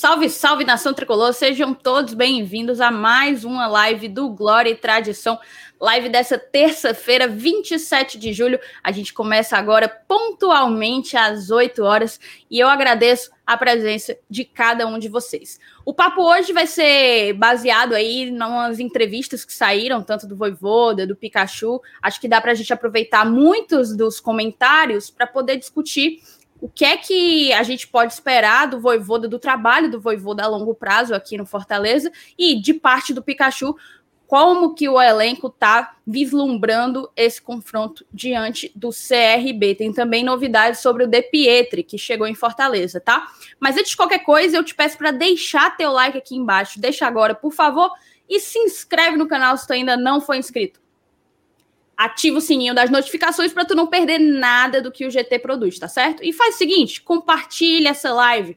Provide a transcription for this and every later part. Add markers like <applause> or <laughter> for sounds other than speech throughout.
Salve, salve nação tricolor, sejam todos bem-vindos a mais uma live do Glória e Tradição. Live dessa terça-feira, 27 de julho. A gente começa agora pontualmente às 8 horas e eu agradeço a presença de cada um de vocês. O papo hoje vai ser baseado aí nas entrevistas que saíram, tanto do Voivoda, do Pikachu. Acho que dá para a gente aproveitar muitos dos comentários para poder discutir o que é que a gente pode esperar do Voivoda, do trabalho do Voivoda a longo prazo aqui no Fortaleza e de parte do Pikachu, como que o elenco está vislumbrando esse confronto diante do CRB. Tem também novidades sobre o De Pietri, que chegou em Fortaleza, tá? Mas antes de qualquer coisa, eu te peço para deixar teu like aqui embaixo. Deixa agora, por favor, e se inscreve no canal se tu ainda não for inscrito ativa o sininho das notificações para tu não perder nada do que o GT produz, tá certo? E faz o seguinte, compartilha essa live,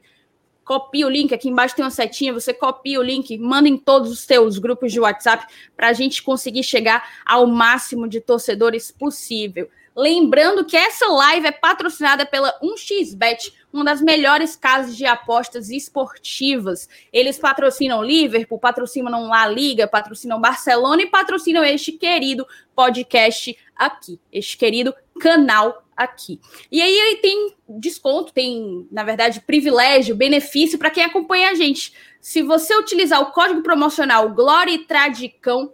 copia o link, aqui embaixo tem uma setinha, você copia o link, manda em todos os teus grupos de WhatsApp para a gente conseguir chegar ao máximo de torcedores possível. Lembrando que essa live é patrocinada pela 1xBet, uma das melhores casas de apostas esportivas. Eles patrocinam Liverpool, patrocinam La Liga, patrocinam Barcelona e patrocinam este querido podcast aqui, este querido canal aqui. E aí, tem desconto, tem, na verdade, privilégio, benefício para quem acompanha a gente. Se você utilizar o código promocional Glória Tradicão,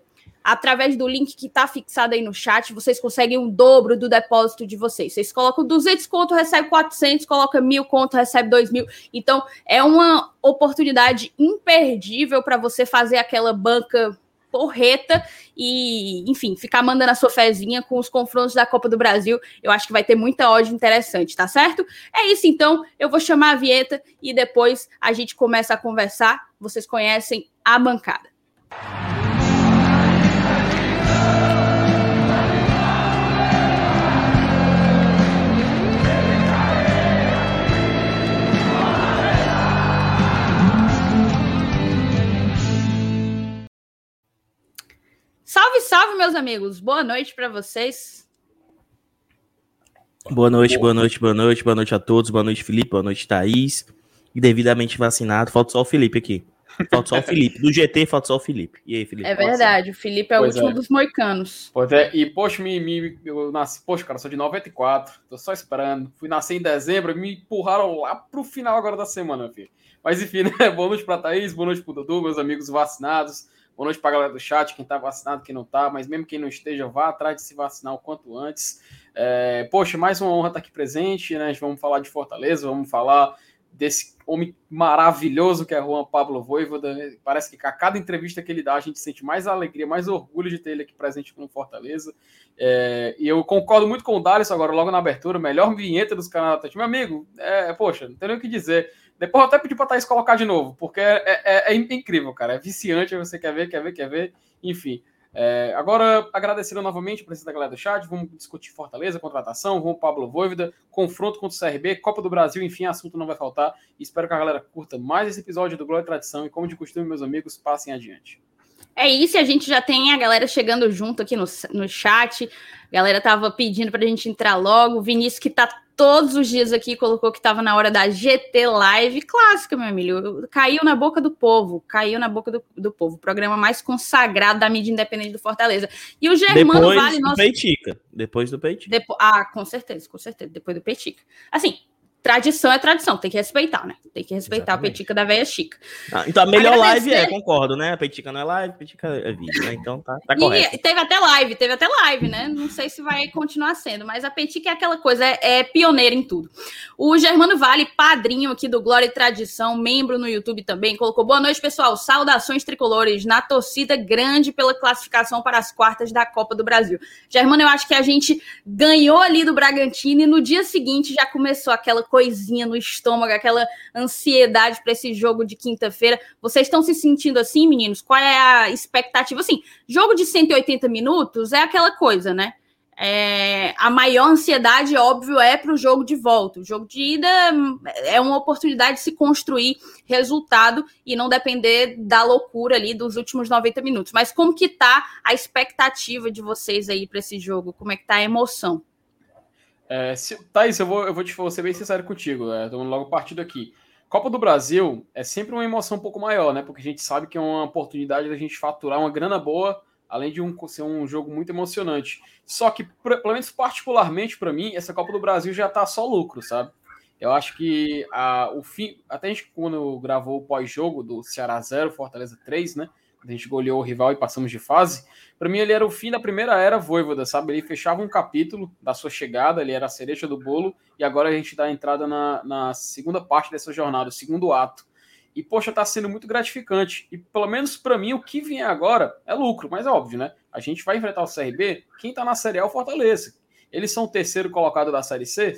através do link que está fixado aí no chat, vocês conseguem um dobro do depósito de vocês. Vocês colocam 200 conto, recebe 400, coloca mil conto, recebe 2 mil. Então, é uma oportunidade imperdível para você fazer aquela banca porreta e, enfim, ficar mandando a sua fezinha com os confrontos da Copa do Brasil. Eu acho que vai ter muita ódio interessante, tá certo? É isso então, eu vou chamar a vinheta e depois a gente começa a conversar. Vocês conhecem a bancada. Meus amigos. Boa noite para vocês. Boa noite, boa noite, boa noite, boa noite a todos. Boa noite, Felipe. Boa noite, Thaís. E devidamente vacinado. Falta só o Felipe aqui. Falta só o Felipe. Do GT, falta só o Felipe. E aí, Felipe? É verdade, o Felipe é o último é. dos moicanos. Pois é, e poxa, me, me, eu nasci, poxa, cara, sou de 94, tô só esperando. Fui nascer em dezembro, me empurraram lá pro final agora da semana, filho. Mas enfim, né? <laughs> Boa noite pra Thaís, boa noite pro Dudu, meus amigos vacinados. Boa noite para a galera do chat, quem está vacinado, quem não está, mas mesmo quem não esteja, vá atrás de se vacinar o quanto antes. É, poxa, mais uma honra estar aqui presente, né? Vamos falar de Fortaleza, vamos falar desse homem maravilhoso que é Juan Pablo Voivoda. Parece que a cada entrevista que ele dá, a gente sente mais alegria, mais orgulho de ter ele aqui presente com Fortaleza. É, e eu concordo muito com o Dalisson agora, logo na abertura, melhor vinheta dos canais Meu amigo, é, poxa, não tem nem o que dizer. Depois eu até pedi pra Thaís colocar de novo, porque é, é, é incrível, cara. É viciante, você quer ver, quer ver, quer ver. Enfim. É, agora, agradecendo novamente a presença da galera do chat, vamos discutir Fortaleza, contratação, João Pablo Voivoda, confronto contra o CRB, Copa do Brasil, enfim, assunto não vai faltar. Espero que a galera curta mais esse episódio do Glória e Tradição e, como de costume, meus amigos, passem adiante. É isso, a gente já tem a galera chegando junto aqui no, no chat. A galera tava pedindo para a gente entrar logo. Vinícius, que tá todos os dias aqui, colocou que estava na hora da GT Live. Clássica, meu amigo. Caiu na boca do povo. Caiu na boca do, do povo. O programa mais consagrado da mídia independente do Fortaleza. E o Germano Depois Vale. Do nosso... Peitica. Depois do Peitica. Depo... Ah, com certeza, com certeza. Depois do Peitica. Assim, tradição é tradição, tem que respeitar, né? Tem que respeitar Exatamente. a petica da velha chica. Ah, então a melhor Agradecer... live é, concordo, né? A petica não é live, a petica é vídeo, né? Então tá, tá correto. E teve até live, teve até live, né? Não sei se vai continuar sendo, mas a petica é aquela coisa, é, é pioneira em tudo. O Germano Vale, padrinho aqui do Glória e Tradição, membro no YouTube também, colocou boa noite, pessoal. Saudações tricolores na torcida grande pela classificação para as quartas da Copa do Brasil. Germano, eu acho que a gente ganhou ali do Bragantino e no dia seguinte já começou aquela coisinha no estômago, aquela ansiedade para esse jogo de quinta-feira. Vocês estão se sentindo assim, meninos? Qual é a expectativa? Assim, jogo de 180 minutos é aquela coisa, né? É, a maior ansiedade, óbvio, é para o jogo de volta. O jogo de ida é uma oportunidade de se construir resultado e não depender da loucura ali dos últimos 90 minutos. Mas como que tá a expectativa de vocês aí para esse jogo? Como é que tá a emoção? É, se, Thaís, eu vou, eu vou, te, vou ser bem sincero contigo, é, logo partido aqui. Copa do Brasil é sempre uma emoção um pouco maior, né? Porque a gente sabe que é uma oportunidade da gente faturar uma grana boa, além de um, ser um jogo muito emocionante. Só que, pelo menos particularmente para mim, essa Copa do Brasil já tá só lucro, sabe? Eu acho que a, o fim. Até a gente, quando gravou o pós-jogo do Ceará 0, Fortaleza 3, né? A gente goleou o rival e passamos de fase. Para mim, ele era o fim da primeira era Voivoda, sabe? Ele fechava um capítulo da sua chegada, ele era a cereja do bolo, e agora a gente dá a entrada na, na segunda parte dessa jornada, o segundo ato. E, poxa, tá sendo muito gratificante. E, pelo menos para mim, o que vier agora é lucro, mas é óbvio, né? A gente vai enfrentar o CRB, quem tá na Série A é o Fortaleza. Eles são o terceiro colocado da Série C,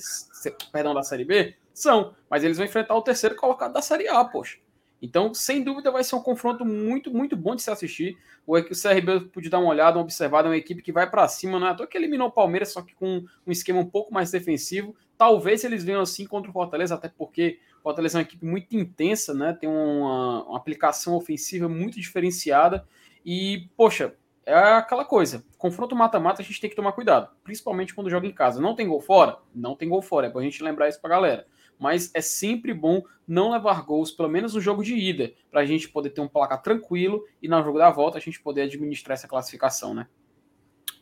perdão, da Série B? São, mas eles vão enfrentar o terceiro colocado da Série A, poxa. Então, sem dúvida, vai ser um confronto muito, muito bom de se assistir. O, CRB pude dar uma olhada, uma observada, é uma equipe que vai para cima, não é à toa que eliminou o Palmeiras, só que com um esquema um pouco mais defensivo. Talvez eles venham assim contra o Fortaleza, até porque o Fortaleza é uma equipe muito intensa, né? Tem uma, uma aplicação ofensiva muito diferenciada. E, poxa, é aquela coisa. Confronto mata-mata, a gente tem que tomar cuidado. Principalmente quando joga em casa. Não tem gol fora? Não tem gol fora. É bom a gente lembrar isso pra galera mas é sempre bom não levar gols, pelo menos no jogo de ida, para a gente poder ter um placar tranquilo e no jogo da volta a gente poder administrar essa classificação, né?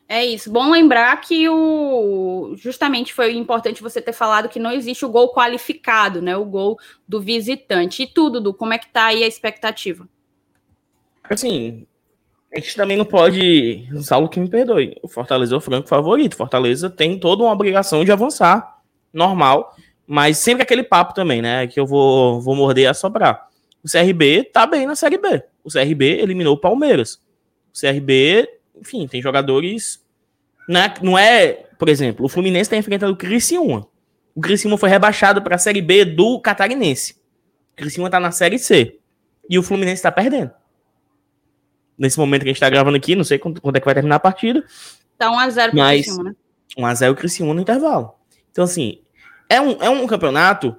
É isso. Bom lembrar que o justamente foi importante você ter falado que não existe o gol qualificado, né? O gol do visitante. E tudo, do como é que tá aí a expectativa? Assim, a gente também não pode, salvo que me perdoe. O Fortaleza é o franco favorito. Fortaleza tem toda uma obrigação de avançar, normal. Mas sempre aquele papo também, né? Que eu vou, vou morder e assoprar. O CRB tá bem na Série B. O CRB eliminou o Palmeiras. O CRB, enfim, tem jogadores. Né? Não é, por exemplo, o Fluminense está enfrentando o Criciúma. O Criciúma foi rebaixado para a Série B do Catarinense. O Criciúma tá na Série C. E o Fluminense está perdendo. Nesse momento que a gente tá gravando aqui, não sei quando, quando é que vai terminar a partida. Tá 1x0 pro Criciúma, né? 1x0 o Criciúma no intervalo. Então, assim, é um, é um campeonato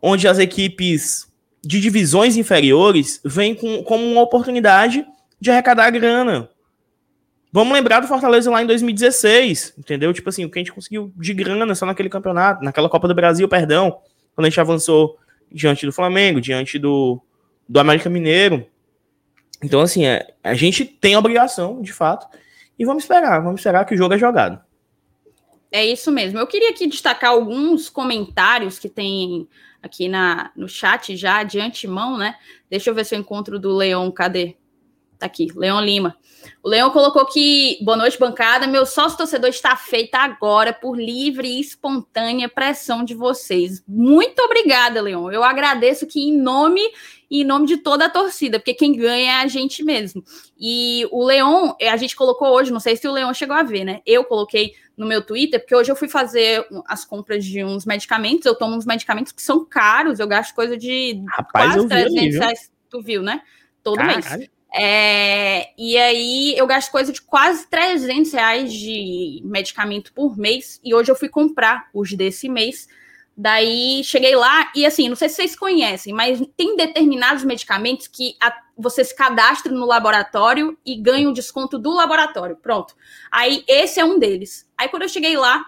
onde as equipes de divisões inferiores vêm com, como uma oportunidade de arrecadar grana. Vamos lembrar do Fortaleza lá em 2016, entendeu? Tipo assim, o que a gente conseguiu de grana só naquele campeonato, naquela Copa do Brasil, perdão, quando a gente avançou diante do Flamengo, diante do, do América Mineiro. Então, assim, é, a gente tem obrigação, de fato, e vamos esperar, vamos esperar que o jogo é jogado. É isso mesmo. Eu queria aqui destacar alguns comentários que tem aqui na, no chat já de antemão, né? Deixa eu ver se eu encontro do Leon. Cadê? Tá aqui, Leon Lima. O Leon colocou que, boa noite, bancada. Meu sócio torcedor está feita agora por livre e espontânea pressão de vocês. Muito obrigada, Leon. Eu agradeço que em nome e em nome de toda a torcida, porque quem ganha é a gente mesmo. E o Leon, a gente colocou hoje, não sei se o Leon chegou a ver, né? Eu coloquei no meu Twitter, porque hoje eu fui fazer as compras de uns medicamentos, eu tomo uns medicamentos que são caros, eu gasto coisa de Rapaz, quase 300 reais, tu viu, né? Todo Caralho. mês. É, e aí eu gasto coisa de quase 300 reais de medicamento por mês, e hoje eu fui comprar os desse mês, Daí cheguei lá e assim, não sei se vocês conhecem, mas tem determinados medicamentos que a, você se cadastra no laboratório e ganha um desconto do laboratório. Pronto. Aí esse é um deles. Aí quando eu cheguei lá,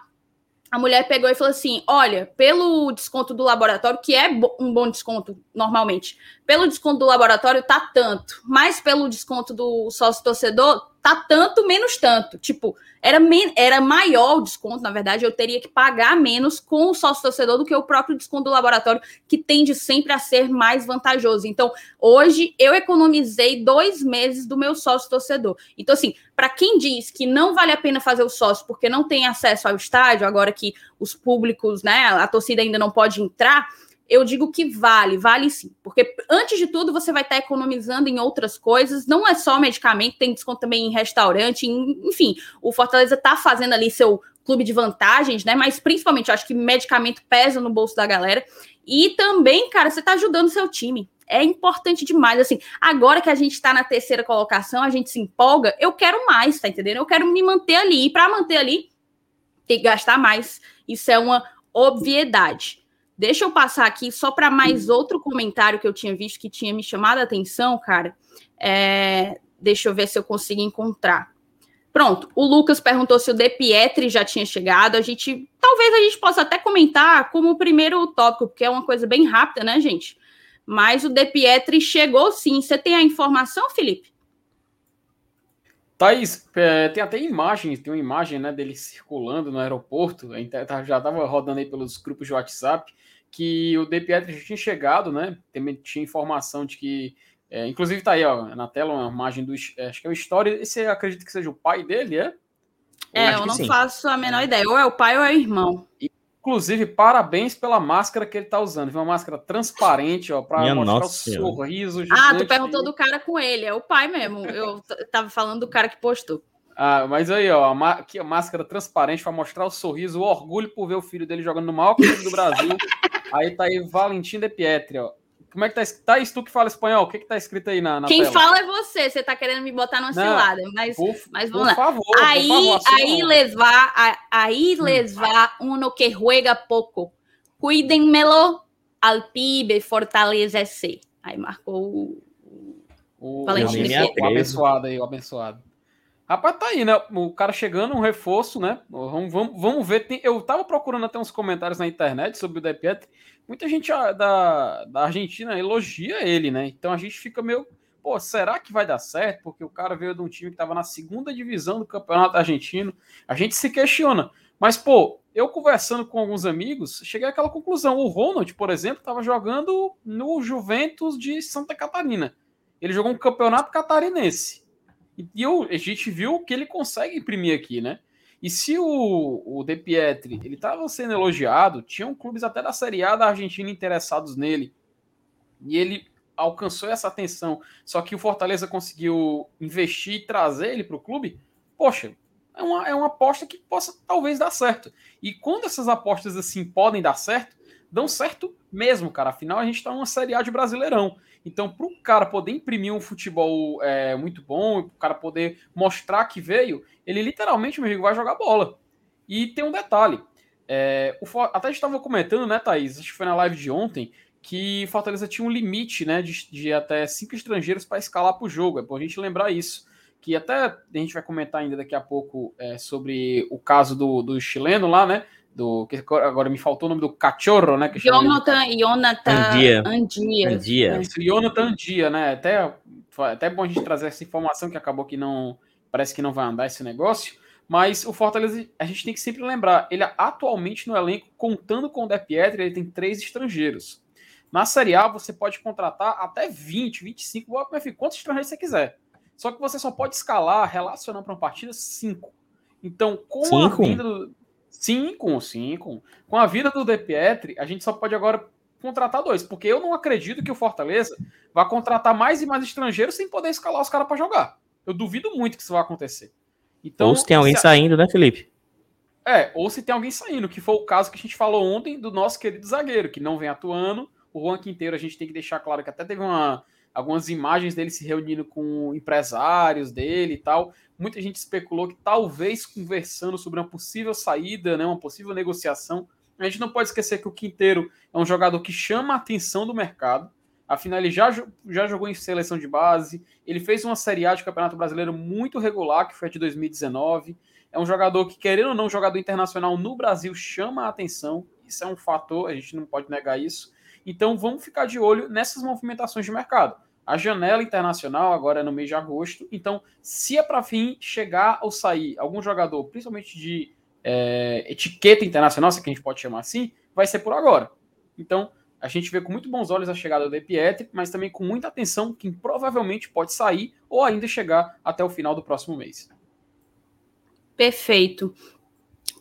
a mulher pegou e falou assim: Olha, pelo desconto do laboratório, que é um bom desconto normalmente, pelo desconto do laboratório tá tanto, mas pelo desconto do sócio torcedor tá tanto menos tanto. Tipo, era, era maior o desconto, na verdade, eu teria que pagar menos com o sócio torcedor do que o próprio desconto do laboratório, que tende sempre a ser mais vantajoso. Então, hoje eu economizei dois meses do meu sócio torcedor. Então, assim, para quem diz que não vale a pena fazer o sócio porque não tem acesso ao estádio, agora que os públicos, né, a torcida ainda não pode entrar eu digo que vale, vale sim. Porque, antes de tudo, você vai estar economizando em outras coisas. Não é só medicamento, tem desconto também em restaurante. Em, enfim, o Fortaleza está fazendo ali seu clube de vantagens, né? Mas, principalmente, eu acho que medicamento pesa no bolso da galera. E também, cara, você está ajudando o seu time. É importante demais. Assim, agora que a gente está na terceira colocação, a gente se empolga. Eu quero mais, tá entendendo? Eu quero me manter ali. E para manter ali, tem que gastar mais. Isso é uma obviedade. Deixa eu passar aqui só para mais outro comentário que eu tinha visto que tinha me chamado a atenção, cara. É, deixa eu ver se eu consigo encontrar. Pronto, o Lucas perguntou se o De Pietri já tinha chegado. A gente, talvez a gente possa até comentar como o primeiro tópico, porque é uma coisa bem rápida, né, gente? mas o De Pietri chegou sim. Você tem a informação, Felipe? Thaís, é, tem até imagens, tem uma imagem né, dele circulando no aeroporto, tá, já estava rodando aí pelos grupos de WhatsApp, que o De Pietri já tinha chegado, né? Tinha informação de que. É, inclusive tá aí, ó, na tela, uma imagem do. É, acho que é o História. Esse acredita que seja o pai dele, é? É, eu não sim. faço a menor ideia. Ou é o pai ou é o irmão. Inclusive, parabéns pela máscara que ele tá usando. Uma máscara transparente, ó, para mostrar nossa, o sorriso. Ah, tu perguntou do cara com ele. É o pai mesmo. Eu tava falando do cara que postou. Ah, mas aí, ó, aqui a máscara transparente para mostrar o sorriso, o orgulho por ver o filho dele jogando no maior clube do Brasil. <laughs> aí tá aí Valentim de Pietri, ó. Como é que tá escrito? Tá isso tu que fala espanhol? O que que tá escrito aí na, na Quem tela? fala é você. Você tá querendo me botar numa Não, cilada. Mas, por, mas vamos por lá. Favor, aí, por favor, assim, aí levar, aí hum. levar uno que juega pouco. Cuídenmelo al pibe Fortaleza SC. Aí marcou o, o Valentim. O abençoado aí, o abençoado. Rapaz, tá aí, né? O cara chegando, um reforço, né? Vamos, vamos, vamos ver. Tem, eu tava procurando até uns comentários na internet sobre o De Pietri. Muita gente ah, da, da Argentina elogia ele, né? Então a gente fica meio. Pô, será que vai dar certo? Porque o cara veio de um time que tava na segunda divisão do campeonato argentino. A gente se questiona. Mas, pô, eu conversando com alguns amigos, cheguei àquela conclusão. O Ronald, por exemplo, estava jogando no Juventus de Santa Catarina. Ele jogou um campeonato catarinense. E eu, a gente viu que ele consegue imprimir aqui, né? E se o, o De Pietri ele estava sendo elogiado, tinham clubes até da Série A da Argentina interessados nele, e ele alcançou essa atenção, só que o Fortaleza conseguiu investir e trazer ele para o clube, poxa, é uma, é uma aposta que possa talvez dar certo. E quando essas apostas assim podem dar certo, dão certo mesmo, cara. Afinal, a gente está numa Série A de Brasileirão. Então, para o cara poder imprimir um futebol é, muito bom, o cara poder mostrar que veio, ele literalmente, meu amigo, vai jogar bola. E tem um detalhe. É, o, até a gente estava comentando, né, Thaís? Acho que foi na live de ontem, que Fortaleza tinha um limite, né, de, de até cinco estrangeiros para escalar para o jogo. É bom a gente lembrar isso. Que até a gente vai comentar ainda daqui a pouco é, sobre o caso do, do chileno lá, né? Do que agora me faltou o nome do cachorro, né? Que Jonathan, Jonathan Andia. Andia. Andia. Isso, Jonathan Andia, né? Até, até bom a gente trazer essa informação que acabou que não parece que não vai andar esse negócio. Mas o Fortaleza, a gente tem que sempre lembrar, ele atualmente no elenco, contando com o De Pietri, ele tem três estrangeiros. Na Série A, você pode contratar até 20, 25, quantos estrangeiros você quiser. Só que você só pode escalar, relacionando para uma partida, cinco. Então, com cinco? a vinda do, Cinco, cinco. Com a vida do De Pietri, a gente só pode agora contratar dois, porque eu não acredito que o Fortaleza vá contratar mais e mais estrangeiros sem poder escalar os caras para jogar. Eu duvido muito que isso vai acontecer. Então, ou se tem alguém se... saindo, né, Felipe? É, ou se tem alguém saindo, que foi o caso que a gente falou ontem do nosso querido zagueiro, que não vem atuando. O Juan Quinteiro, a gente tem que deixar claro que até teve uma, algumas imagens dele se reunindo com empresários dele e tal muita gente especulou que talvez conversando sobre uma possível saída, né, uma possível negociação. A gente não pode esquecer que o Quinteiro é um jogador que chama a atenção do mercado. Afinal, ele já, já jogou em seleção de base, ele fez uma Série A de Campeonato Brasileiro muito regular, que foi a de 2019. É um jogador que, querendo ou não, jogador internacional no Brasil chama a atenção. Isso é um fator, a gente não pode negar isso. Então, vamos ficar de olho nessas movimentações de mercado. A janela internacional agora é no mês de agosto, então se é para fim chegar ou sair algum jogador, principalmente de é, etiqueta internacional, se é que a gente pode chamar assim, vai ser por agora. Então a gente vê com muito bons olhos a chegada do Pietri, mas também com muita atenção quem provavelmente pode sair ou ainda chegar até o final do próximo mês. Perfeito.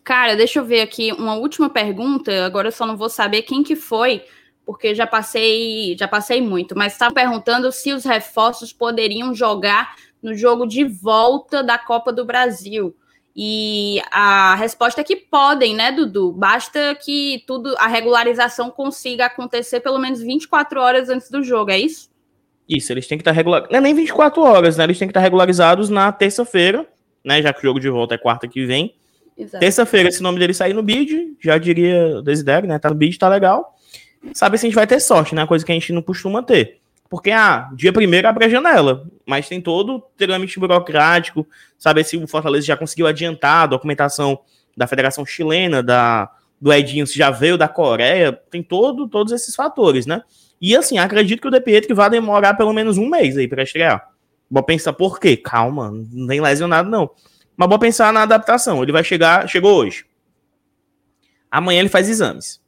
Cara, deixa eu ver aqui uma última pergunta. Agora eu só não vou saber quem que foi porque já passei, já passei muito, mas estava perguntando se os reforços poderiam jogar no jogo de volta da Copa do Brasil. E a resposta é que podem, né, Dudu? Basta que tudo a regularização consiga acontecer pelo menos 24 horas antes do jogo, é isso? Isso, eles têm que estar regularizados. Não é nem 24 horas, né? Eles têm que estar regularizados na terça-feira, né? Já que o jogo de volta é quarta que vem. Terça-feira, se o nome dele sair no bid, já diria Desidério, né? Tá no bid, tá legal sabe se a gente vai ter sorte, né? Coisa que a gente não costuma ter. Porque, ah, dia primeiro abre a janela, mas tem todo o trâmite burocrático, saber se o Fortaleza já conseguiu adiantar a documentação da Federação Chilena, da, do Edinho, se já veio da Coreia, tem todo, todos esses fatores, né? E assim, acredito que o De vai demorar pelo menos um mês aí para estrear. Vou pensar por quê? Calma, não tem lesionado não. Mas vou pensar na adaptação. Ele vai chegar, chegou hoje. Amanhã ele faz exames.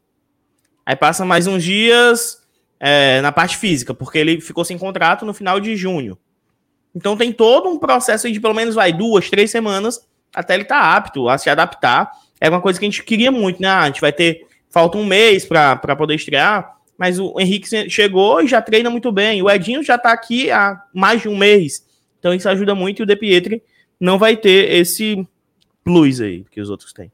Aí passa mais uns dias é, na parte física, porque ele ficou sem contrato no final de junho. Então tem todo um processo de pelo menos vai duas, três semanas até ele estar tá apto a se adaptar. É uma coisa que a gente queria muito, né? A gente vai ter falta um mês para poder estrear, mas o Henrique chegou e já treina muito bem. O Edinho já está aqui há mais de um mês. Então isso ajuda muito e o De Pietri não vai ter esse plus aí que os outros têm.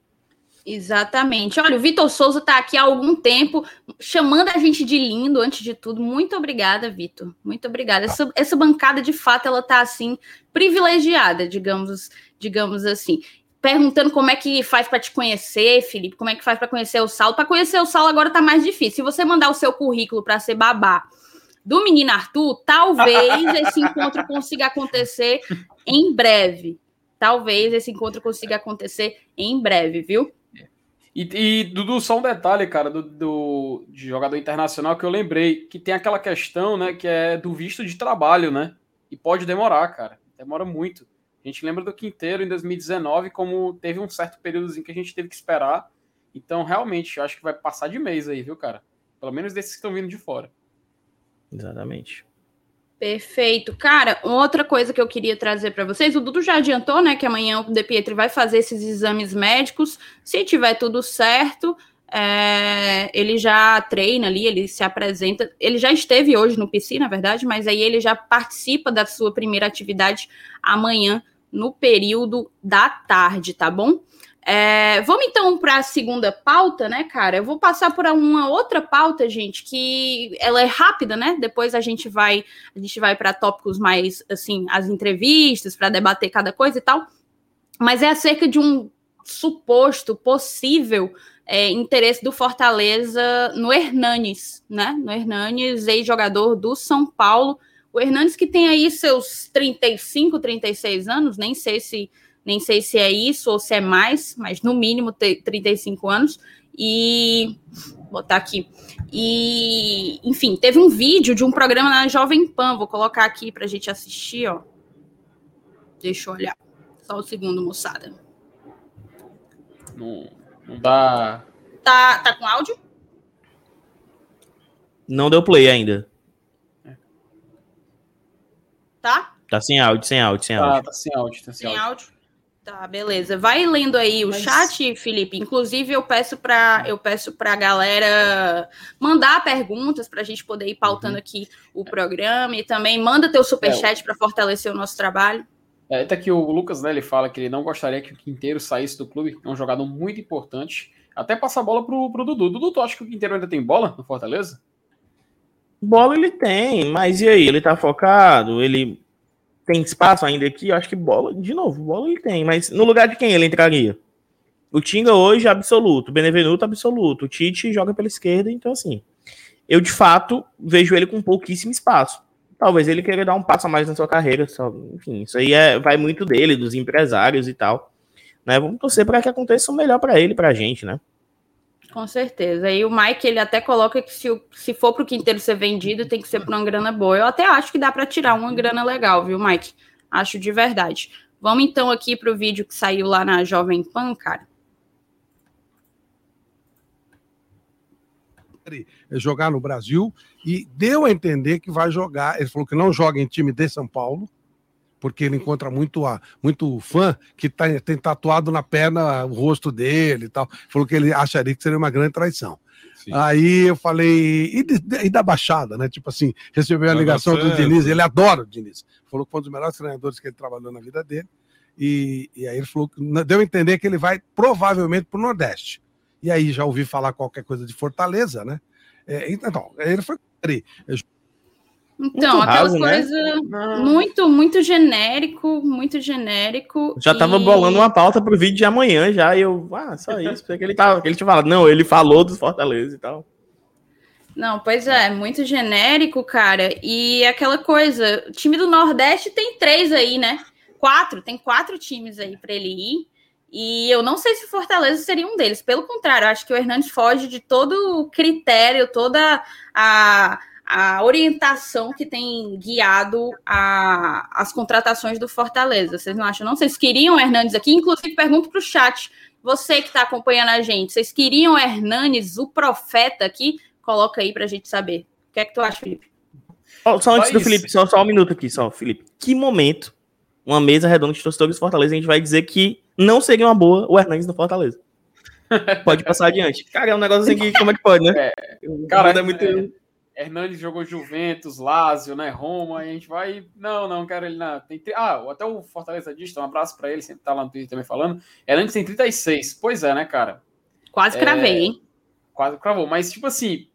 Exatamente. Olha, o Vitor Souza está aqui há algum tempo chamando a gente de lindo, antes de tudo. Muito obrigada, Vitor. Muito obrigada. Essa, essa bancada, de fato, ela está assim, privilegiada, digamos, digamos assim. Perguntando como é que faz para te conhecer, Felipe, como é que faz para conhecer o Saulo. Para conhecer o Saulo agora está mais difícil. Se você mandar o seu currículo para ser babá do menino Arthur, talvez <laughs> esse encontro consiga acontecer em breve. Talvez esse encontro consiga acontecer em breve, viu? E, e Dudu, só um detalhe, cara, do, do de jogador internacional que eu lembrei, que tem aquela questão, né, que é do visto de trabalho, né? E pode demorar, cara. Demora muito. A gente lembra do Quinteiro em 2019, como teve um certo período em que a gente teve que esperar. Então, realmente, eu acho que vai passar de mês aí, viu, cara? Pelo menos desses que estão vindo de fora. Exatamente. Perfeito. Cara, outra coisa que eu queria trazer para vocês, o Dudu já adiantou, né, que amanhã o De Pietri vai fazer esses exames médicos. Se tiver tudo certo, é, ele já treina ali, ele se apresenta. Ele já esteve hoje no PC, na verdade, mas aí ele já participa da sua primeira atividade amanhã no período da tarde, tá bom? É, vamos então para a segunda pauta, né, cara? Eu vou passar por uma outra pauta, gente, que ela é rápida, né? Depois a gente vai a gente vai para tópicos mais assim, as entrevistas para debater cada coisa e tal. Mas é acerca de um suposto possível é, interesse do Fortaleza no Hernanes, né? No Hernanes, ex-jogador do São Paulo. O Hernanes que tem aí seus 35, 36 anos, nem sei se nem sei se é isso ou se é mais, mas no mínimo 35 anos. E vou botar aqui. E, enfim, teve um vídeo de um programa na Jovem Pan, vou colocar aqui para a gente assistir, ó. Deixa eu olhar. Só o segundo, moçada. Não, não dá. Tá, tá com áudio? Não deu play ainda. Tá? Tá sem áudio, sem áudio, sem tá, áudio. Tá sem áudio, tá sem, sem áudio. áudio. Tá, beleza. Vai lendo aí o Mas... chat, Felipe. Inclusive, eu peço para eu peço para a galera mandar perguntas para a gente poder ir pautando uhum. aqui o programa e também manda teu super chat é, para fortalecer o nosso trabalho. É, até que o Lucas, né, ele fala que ele não gostaria que o Quinteiro saísse do clube. É um jogador muito importante. Até passar a bola pro, pro Dudu. Dudu, tu acha que o Quinteiro ainda tem bola no Fortaleza? Bola ele tem, mas e aí? Ele tá focado? Ele tem espaço ainda aqui, eu acho que bola, de novo, bola ele tem, mas no lugar de quem ele entraria? O Tinga hoje é absoluto, o Benevenuto absoluto, o Tite joga pela esquerda, então assim, eu de fato vejo ele com pouquíssimo espaço. Talvez ele queira dar um passo a mais na sua carreira, só, enfim, isso aí é, vai muito dele, dos empresários e tal. Né? Vamos torcer para que aconteça o melhor para ele, para a gente, né? Com certeza. E o Mike, ele até coloca que se, se for para o quinteiro ser vendido, tem que ser por uma grana boa. Eu até acho que dá para tirar uma grana legal, viu, Mike? Acho de verdade. Vamos então aqui para o vídeo que saiu lá na Jovem Pan, cara. Jogar no Brasil e deu a entender que vai jogar. Ele falou que não joga em time de São Paulo, porque ele encontra muito, muito fã que tá, tem tatuado na perna o rosto dele e tal. Falou que ele acharia que seria uma grande traição. Sim. Aí eu falei, e, de, e, da Baixada, né? Tipo assim, recebeu a ligação do Diniz, ele adora o Diniz. Falou que foi um dos melhores treinadores que ele trabalhou na vida dele. E, e aí ele falou que deu a entender que ele vai provavelmente para o Nordeste. E aí já ouvi falar qualquer coisa de Fortaleza, né? É, então, ele foi então, aquela raso, né? coisa né? muito, muito genérico, muito genérico. Já tava e... bolando uma pauta pro vídeo de amanhã já, e eu, ah, só <laughs> isso, porque ele tava, ele tinha falado, não, ele falou dos Fortaleza e tal. Não, pois é, muito genérico, cara. E aquela coisa, o time do Nordeste tem três aí, né? Quatro, tem quatro times aí para ele ir. E eu não sei se Fortaleza seria um deles. Pelo contrário, acho que o Hernandes foge de todo o critério, toda a a orientação que tem guiado a, as contratações do Fortaleza. Vocês não acham, não? Vocês queriam o Hernandes aqui? Inclusive, pergunto para o chat, você que está acompanhando a gente, vocês queriam o Hernandes, o profeta aqui? Coloca aí para a gente saber. O que é que tu acha, Felipe? Oh, só antes do Felipe, só, só um minuto aqui, só, Felipe. Que momento, uma mesa redonda de torcedores do Fortaleza, a gente vai dizer que não seria uma boa o Hernandes no Fortaleza. <laughs> Pode passar adiante. Cara, é um negócio assim que, como é que pode, né? É, cara, é muito... É Hernandes jogou Juventus, Lazio, né, Roma, e a gente vai, não, não quero ele na, tem, ah, até o Fortaleza diz, um abraço para ele, sempre tá lá no Twitter também falando, Hernandes tem 36, pois é, né, cara? Quase cravei, é, hein? Quase cravou, mas tipo assim,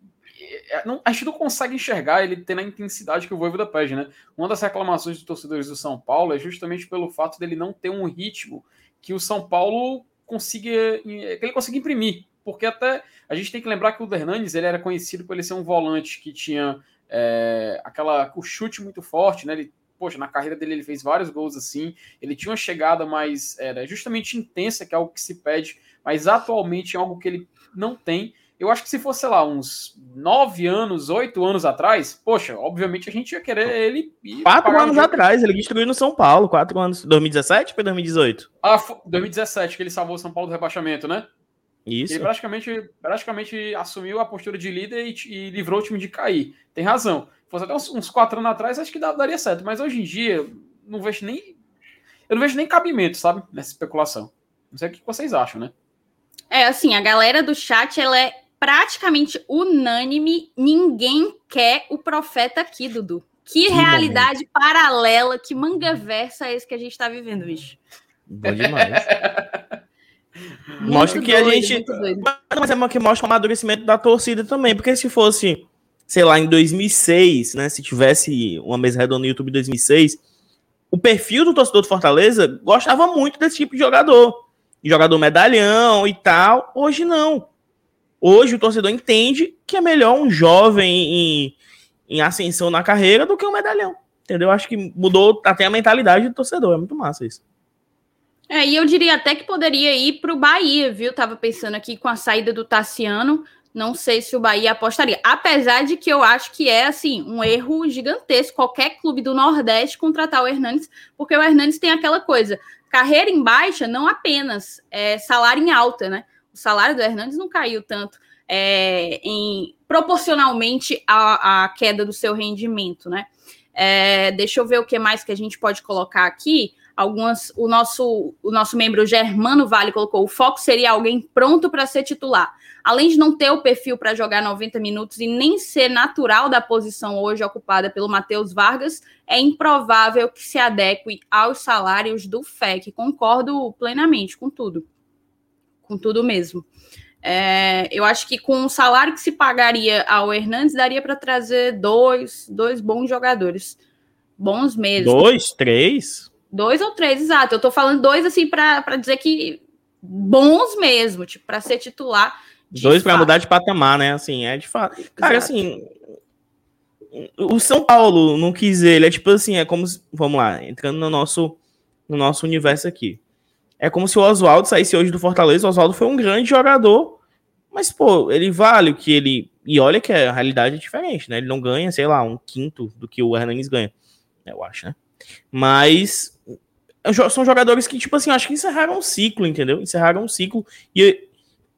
é, não, a gente não consegue enxergar ele tendo a intensidade que o Voivoda pede, né? Uma das reclamações dos torcedores do São Paulo é justamente pelo fato dele não ter um ritmo que o São Paulo consiga, que ele consiga imprimir, porque até a gente tem que lembrar que o Hernandes ele era conhecido por ele ser um volante que tinha é, aquela o chute muito forte, né? Ele, poxa, na carreira dele ele fez vários gols assim. Ele tinha uma chegada mais era justamente intensa, que é algo que se pede, mas atualmente é algo que ele não tem. Eu acho que se fosse, sei lá, uns nove anos, oito anos atrás, poxa, obviamente a gente ia querer ele. Quatro anos atrás, ele destruiu no São Paulo, quatro anos. 2017 ou 2018? Ah, 2017, que ele salvou o São Paulo do rebaixamento, né? Isso. Ele praticamente, praticamente assumiu a postura de líder e, e livrou o time de cair. Tem razão. Se fosse até uns, uns, quatro anos atrás, acho que daria certo. Mas hoje em dia, não vejo nem. Eu não vejo nem cabimento, sabe? Nessa especulação. Não sei o que vocês acham, né? É, assim, a galera do chat, ela é praticamente unânime. Ninguém quer o profeta aqui, Dudu. Que, que realidade momento. paralela, que manga versa é esse que a gente tá vivendo, bicho. Bom demais. <laughs> mostra que doido, a gente. Mas é que mostra o amadurecimento da torcida também. Porque se fosse, sei lá, em 2006, né? Se tivesse uma mesa redonda no YouTube em 2006, o perfil do torcedor do Fortaleza gostava muito desse tipo de jogador. Jogador medalhão e tal. Hoje não. Hoje o torcedor entende que é melhor um jovem em, em ascensão na carreira do que um medalhão. Entendeu? Acho que mudou até a mentalidade do torcedor. É muito massa isso. É, e eu diria até que poderia ir para o Bahia, viu? Tava pensando aqui com a saída do Tassiano. Não sei se o Bahia apostaria. Apesar de que eu acho que é assim um erro gigantesco qualquer clube do Nordeste contratar o Hernandes, porque o Hernandes tem aquela coisa: carreira em baixa, não apenas é, salário em alta, né? O salário do Hernandes não caiu tanto é, em proporcionalmente à, à, queda do seu rendimento, né? É, deixa eu ver o que mais que a gente pode colocar aqui algumas. O nosso, o nosso membro Germano Vale colocou: o foco seria alguém pronto para ser titular. Além de não ter o perfil para jogar 90 minutos e nem ser natural da posição hoje ocupada pelo Matheus Vargas, é improvável que se adeque aos salários do FEC. Concordo plenamente com tudo. Com tudo mesmo. É, eu acho que com o salário que se pagaria ao Hernandes, daria para trazer dois, dois bons jogadores. Bons mesmo. Dois, três? Dois ou três, exato. Eu tô falando dois, assim, para dizer que bons mesmo, tipo, para ser titular. Dois para mudar de patamar, né? Assim, é de fato. Cara, exato. assim. O São Paulo não quis ele. É tipo assim, é como. Se, vamos lá, entrando no nosso, no nosso universo aqui. É como se o Oswaldo saísse hoje do Fortaleza. O Oswaldo foi um grande jogador, mas, pô, ele vale o que ele. E olha que a realidade é diferente, né? Ele não ganha, sei lá, um quinto do que o Hernandes ganha. Eu acho, né? Mas são jogadores que, tipo assim, acho que encerraram um ciclo, entendeu? Encerraram um ciclo. E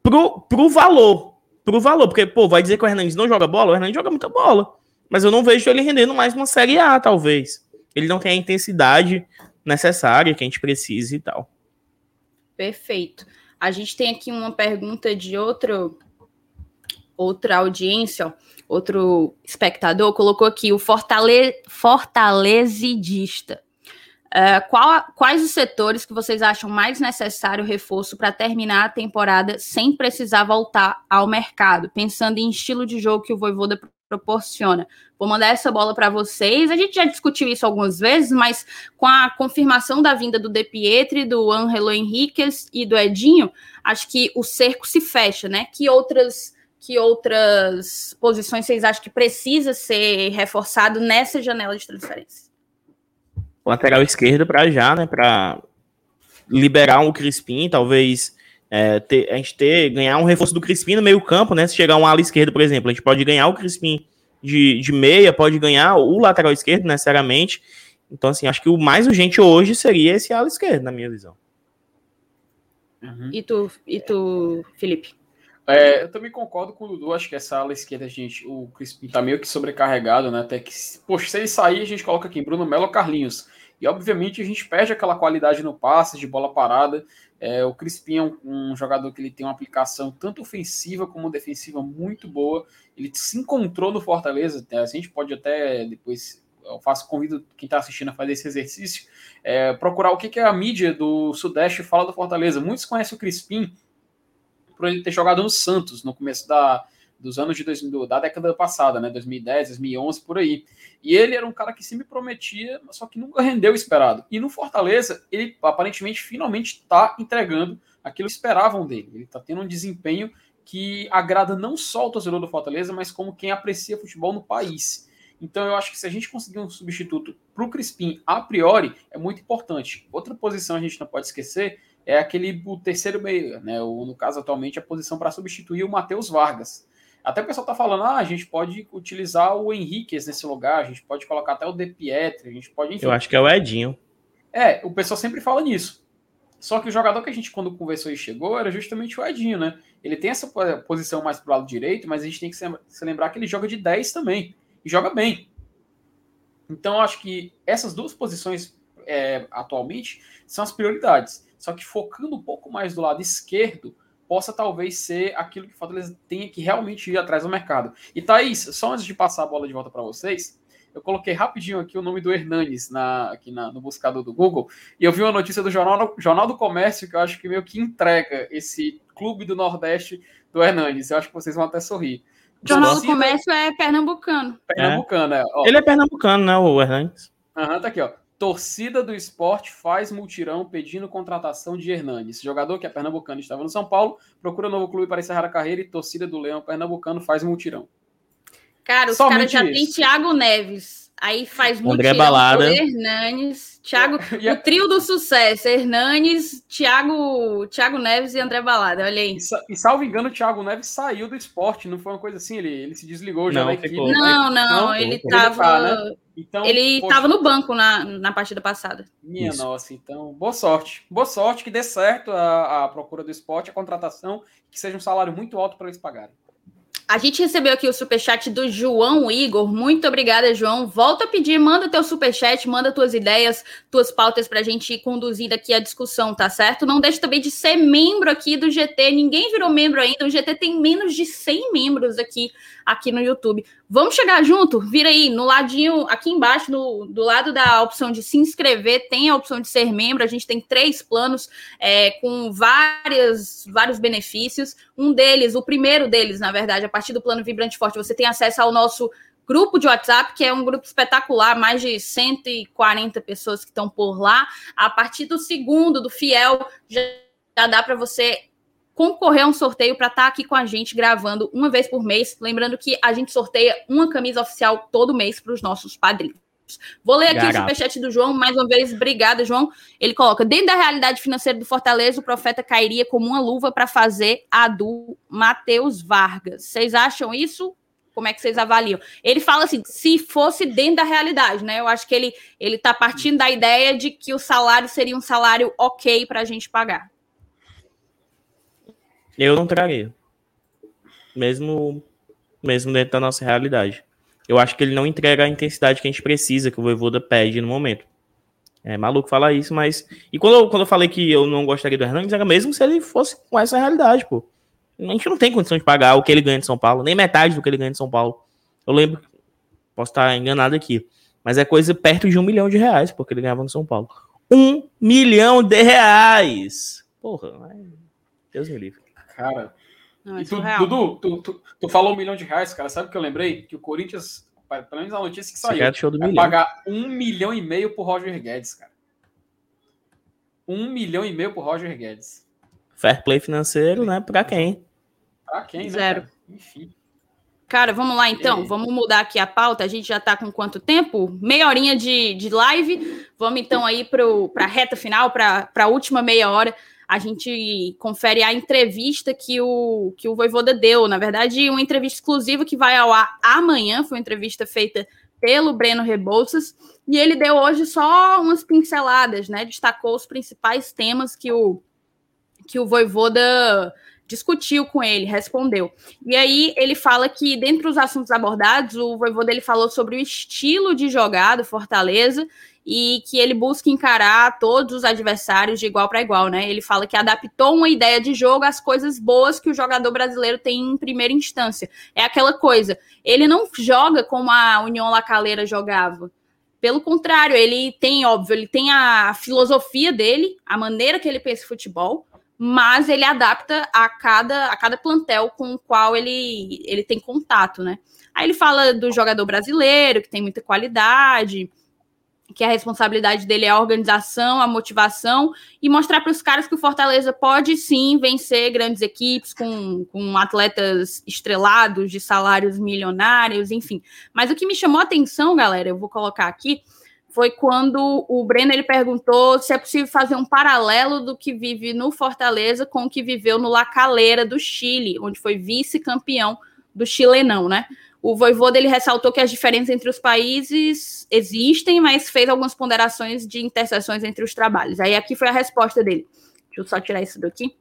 pro, pro valor. Pro valor. Porque, pô, vai dizer que o Hernandes não joga bola? O Hernandes joga muita bola. Mas eu não vejo ele rendendo mais uma Série A, talvez. Ele não tem a intensidade necessária que a gente precisa e tal. Perfeito. A gente tem aqui uma pergunta de outro, outra audiência, ó. Outro espectador colocou aqui o fortale, fortalezidista. Uh, qual, quais os setores que vocês acham mais necessário reforço para terminar a temporada sem precisar voltar ao mercado? Pensando em estilo de jogo que o Voivoda proporciona. Vou mandar essa bola para vocês. A gente já discutiu isso algumas vezes, mas com a confirmação da vinda do De Pietri, do Angelo Henriquez e do Edinho, acho que o cerco se fecha, né? Que outras que outras posições vocês acham que precisa ser reforçado nessa janela de transferência? lateral esquerdo para já, né? Para liberar o um Crispim, talvez é, ter, a gente ter ganhar um reforço do Crispim no meio campo, né? Se chegar um ala esquerdo, por exemplo, a gente pode ganhar o Crispim de, de meia, pode ganhar o lateral esquerdo necessariamente. Então, assim, acho que o mais urgente hoje seria esse ala esquerdo, na minha visão. Uhum. E tu, e tu, Felipe? É, eu também concordo com o Dudu, acho que essa ala esquerda, gente, o Crispim tá meio que sobrecarregado, né? Até que, poxa, se ele sair, a gente coloca aqui Bruno Melo Carlinhos. E obviamente a gente perde aquela qualidade no passe, de bola parada. É, o Crispim é um, um, jogador que ele tem uma aplicação tanto ofensiva como defensiva muito boa. Ele se encontrou no Fortaleza. Né? A gente pode até depois. Eu faço convido quem está assistindo a fazer esse exercício, é, procurar o que, que a mídia do Sudeste fala do Fortaleza. Muitos conhecem o Crispim por ele ter jogado no Santos no começo da, dos anos de 2000, da década passada, né, 2010, 2011, por aí. E ele era um cara que se me prometia, só que nunca rendeu o esperado. E no Fortaleza, ele aparentemente finalmente está entregando aquilo que esperavam dele. Ele está tendo um desempenho que agrada não só o torcedor do Fortaleza, mas como quem aprecia futebol no país. Então eu acho que se a gente conseguir um substituto para o Crispim a priori, é muito importante. Outra posição a gente não pode esquecer é aquele o terceiro meio, né? O, no caso atualmente a posição para substituir o Matheus Vargas. Até o pessoal tá falando, ah, a gente pode utilizar o Henriquez nesse lugar, a gente pode colocar até o De Pietri, a gente pode. Enfim. Eu acho que é o Edinho. É, o pessoal sempre fala nisso. Só que o jogador que a gente, quando conversou e chegou, era justamente o Edinho, né? Ele tem essa posição mais pro lado direito, mas a gente tem que se lembrar que ele joga de 10 também. E joga bem. Então, eu acho que essas duas posições é, atualmente são as prioridades. Só que focando um pouco mais do lado esquerdo, possa talvez ser aquilo que o Fortaleza tenha que realmente ir atrás do mercado. E Thaís, só antes de passar a bola de volta para vocês, eu coloquei rapidinho aqui o nome do Hernanes na, aqui na, no buscador do Google, e eu vi uma notícia do Jornal, Jornal do Comércio que eu acho que meio que entrega esse clube do Nordeste do Hernanes. Eu acho que vocês vão até sorrir. Jornal do Comércio é pernambucano. Pernambucano, é. é. Ele é pernambucano, né, o Hernandes? Aham, uhum, tá aqui, ó. Torcida do esporte faz multirão pedindo contratação de Hernanes. Jogador que é pernambucano estava no São Paulo, procura novo clube para encerrar a carreira e torcida do Leão pernambucano faz multirão. Cara, os caras já tem Thiago Neves. Aí faz André Balada. Hernanes, Thiago, <laughs> o trio do sucesso, Hernanes, Thiago, Thiago Neves e André Balada, olha aí. E, e salvo engano, o Thiago Neves saiu do esporte, não foi uma coisa assim, ele, ele se desligou já não, da equipe. Não, não, não, ele estava tá, né? então, ele estava no banco na, na partida passada. Minha Isso. nossa, então, boa sorte. Boa sorte, que dê certo a, a procura do esporte, a contratação, que seja um salário muito alto para eles pagarem. A gente recebeu aqui o superchat do João Igor. Muito obrigada, João. Volta a pedir, manda teu superchat, manda tuas ideias, tuas pautas para a gente ir conduzindo aqui a discussão, tá certo? Não deixe também de ser membro aqui do GT. Ninguém virou membro ainda. O GT tem menos de 100 membros aqui, aqui no YouTube. Vamos chegar junto? Vira aí, no ladinho, aqui embaixo, no, do lado da opção de se inscrever, tem a opção de ser membro. A gente tem três planos é, com várias, vários benefícios. Um deles, o primeiro deles, na verdade, a partir do plano Vibrante Forte, você tem acesso ao nosso grupo de WhatsApp, que é um grupo espetacular, mais de 140 pessoas que estão por lá. A partir do segundo, do Fiel, já, dá para você concorrer a um sorteio para estar tá aqui com a gente gravando uma vez por mês. Lembrando que a gente sorteia uma camisa oficial todo mês para os nossos padrinhos. Vou ler aqui Garato. o superchat do João, mais uma vez, obrigada, João. Ele coloca: dentro da realidade financeira do Fortaleza, o profeta cairia como uma luva para fazer a do Matheus Vargas. Vocês acham isso? Como é que vocês avaliam? Ele fala assim: se fosse dentro da realidade, né? Eu acho que ele ele está partindo da ideia de que o salário seria um salário ok para a gente pagar. Eu não traria. Mesmo, mesmo dentro da nossa realidade. Eu acho que ele não entrega a intensidade que a gente precisa, que o Voivoda pede no momento. É maluco falar isso, mas. E quando eu, quando eu falei que eu não gostaria do Hernandes, era mesmo se ele fosse com essa realidade, pô. A gente não tem condição de pagar o que ele ganha de São Paulo, nem metade do que ele ganha de São Paulo. Eu lembro, posso estar enganado aqui, mas é coisa perto de um milhão de reais, porque ele ganhava no São Paulo. Um milhão de reais! Porra, Deus me livre. Cara. Não, e tu, Dudu, tu, tu, tu, falou um milhão de reais, cara. Sabe o que eu lembrei? Que o Corinthians, pelo menos a notícia que saiu, vai milhão. pagar um milhão e meio pro Roger Guedes, cara. Um milhão e meio pro Roger Guedes. Fair play financeiro, né? Pra quem? Pra quem, né? Zero. Cara? Enfim. Cara, vamos lá então. Vamos mudar aqui a pauta. A gente já tá com quanto tempo? Meia horinha de, de live. Vamos então aí para a reta final, para a última meia hora a gente confere a entrevista que o, que o Voivoda deu. Na verdade, uma entrevista exclusiva que vai ao ar amanhã, foi uma entrevista feita pelo Breno Rebouças, e ele deu hoje só umas pinceladas, né? Destacou os principais temas que o, que o Voivoda discutiu com ele, respondeu. E aí ele fala que, dentre os assuntos abordados, o vovô dele falou sobre o estilo de jogar do Fortaleza e que ele busca encarar todos os adversários de igual para igual, né? Ele fala que adaptou uma ideia de jogo às coisas boas que o jogador brasileiro tem em primeira instância. É aquela coisa, ele não joga como a União Lacaleira jogava. Pelo contrário, ele tem, óbvio, ele tem a filosofia dele, a maneira que ele pensa futebol, mas ele adapta a cada, a cada plantel com o qual ele, ele tem contato, né? Aí ele fala do jogador brasileiro, que tem muita qualidade, que a responsabilidade dele é a organização, a motivação e mostrar para os caras que o Fortaleza pode sim vencer grandes equipes com, com atletas estrelados de salários milionários, enfim. Mas o que me chamou a atenção, galera, eu vou colocar aqui, foi quando o Breno ele perguntou se é possível fazer um paralelo do que vive no Fortaleza com o que viveu no La Calera do Chile, onde foi vice-campeão do Chilenão, né? O Voivoda ele ressaltou que as diferenças entre os países existem, mas fez algumas ponderações de interseções entre os trabalhos. Aí aqui foi a resposta dele. Deixa eu só tirar isso daqui.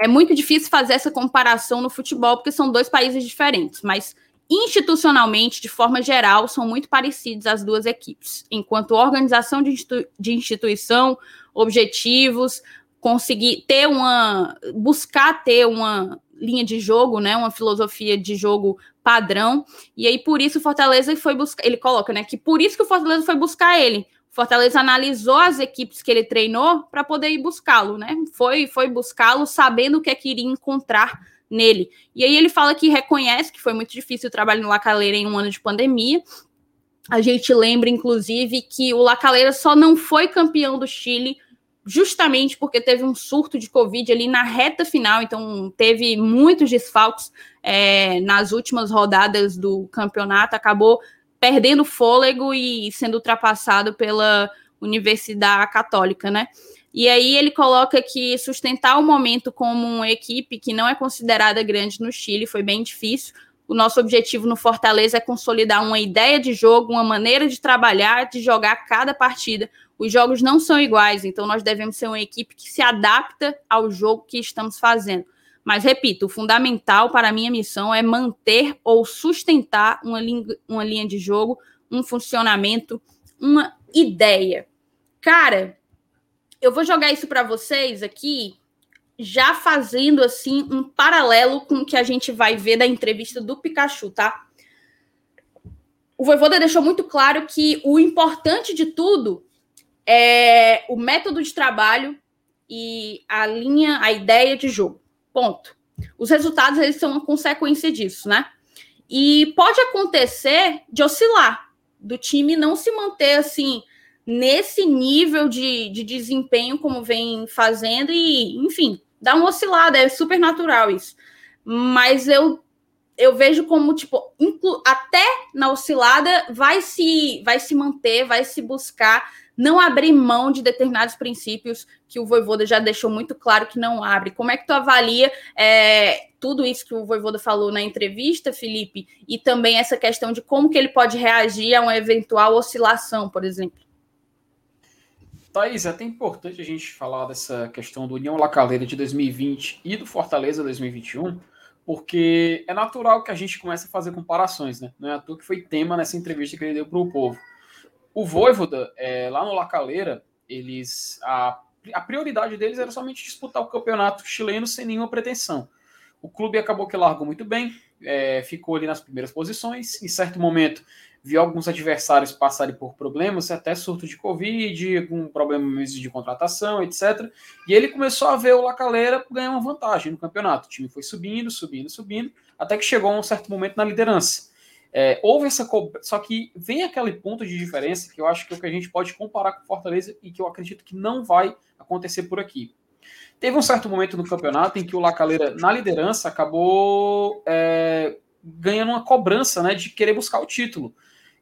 É muito difícil fazer essa comparação no futebol, porque são dois países diferentes, mas institucionalmente, de forma geral, são muito parecidos as duas equipes. Enquanto organização de, institu de instituição, objetivos, conseguir ter uma. buscar ter uma linha de jogo, né? Uma filosofia de jogo padrão. E aí, por isso, o Fortaleza foi buscar. Ele coloca, né? Que por isso que o Fortaleza foi buscar ele. O Fortaleza analisou as equipes que ele treinou para poder ir buscá-lo, né? Foi, foi buscá-lo sabendo o que é que iria encontrar nele. E aí ele fala que reconhece que foi muito difícil o trabalho no Lacaleira em um ano de pandemia. A gente lembra, inclusive, que o Lacaleira só não foi campeão do Chile justamente porque teve um surto de Covid ali na reta final, então teve muitos desfalques é, nas últimas rodadas do campeonato, acabou perdendo fôlego e sendo ultrapassado pela Universidade Católica, né? E aí ele coloca que sustentar o momento como uma equipe que não é considerada grande no Chile foi bem difícil. O nosso objetivo no Fortaleza é consolidar uma ideia de jogo, uma maneira de trabalhar, de jogar cada partida. Os jogos não são iguais, então nós devemos ser uma equipe que se adapta ao jogo que estamos fazendo. Mas, repito, o fundamental para a minha missão é manter ou sustentar uma, uma linha de jogo, um funcionamento, uma ideia. Cara, eu vou jogar isso para vocês aqui, já fazendo assim um paralelo com o que a gente vai ver da entrevista do Pikachu, tá? O Voivoda deixou muito claro que o importante de tudo é o método de trabalho e a linha, a ideia de jogo. Ponto. Os resultados eles são uma consequência disso, né? E pode acontecer de oscilar, do time não se manter assim nesse nível de, de desempenho como vem fazendo e, enfim, dá uma oscilada, é super natural isso. Mas eu eu vejo como tipo até na oscilada vai se vai se manter, vai se buscar não abrir mão de determinados princípios que o Voivoda já deixou muito claro que não abre. Como é que tu avalia é, tudo isso que o Voivoda falou na entrevista, Felipe, e também essa questão de como que ele pode reagir a uma eventual oscilação, por exemplo? Thaís, é até importante a gente falar dessa questão do União Lacaleira de 2020 e do Fortaleza 2021, porque é natural que a gente comece a fazer comparações, né? Não é à toa que foi tema nessa entrevista que ele deu para o povo. O Voivoda, é, lá no Lacaleira, eles a, a prioridade deles era somente disputar o campeonato chileno sem nenhuma pretensão. O clube acabou que largou muito bem, é, ficou ali nas primeiras posições. Em certo momento, viu alguns adversários passarem por problemas, até surto de Covid, algum problema de contratação, etc. E ele começou a ver o Lacaleira ganhar uma vantagem no campeonato. O time foi subindo, subindo, subindo, até que chegou a um certo momento na liderança. É, houve essa co... só que vem aquele ponto de diferença que eu acho que é o que a gente pode comparar com Fortaleza e que eu acredito que não vai acontecer por aqui. Teve um certo momento no campeonato em que o Lacaleira, na liderança, acabou é, ganhando uma cobrança né, de querer buscar o título.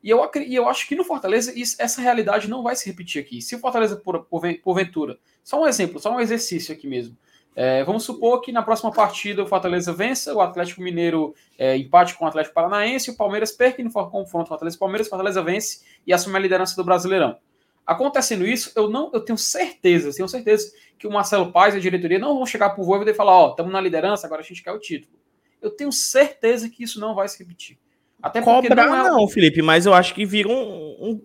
E eu, e eu acho que no Fortaleza isso, essa realidade não vai se repetir aqui. Se o Fortaleza, por, por, porventura, só um exemplo, só um exercício aqui mesmo. É, vamos supor que na próxima partida o Fortaleza vença, o Atlético Mineiro é, empate com o Atlético Paranaense, o Palmeiras perca e no confronto Fortaleza Palmeiras, o Fortaleza vence e assume a liderança do Brasileirão. Acontecendo isso, eu não, eu tenho certeza, tenho certeza que o Marcelo Paes e a diretoria não vão chegar para o Voivoda e falar, ó, oh, estamos na liderança, agora a gente quer o título. Eu tenho certeza que isso não vai se repetir. Até Cobrar não, é... não, Felipe, mas eu acho que vira um, um,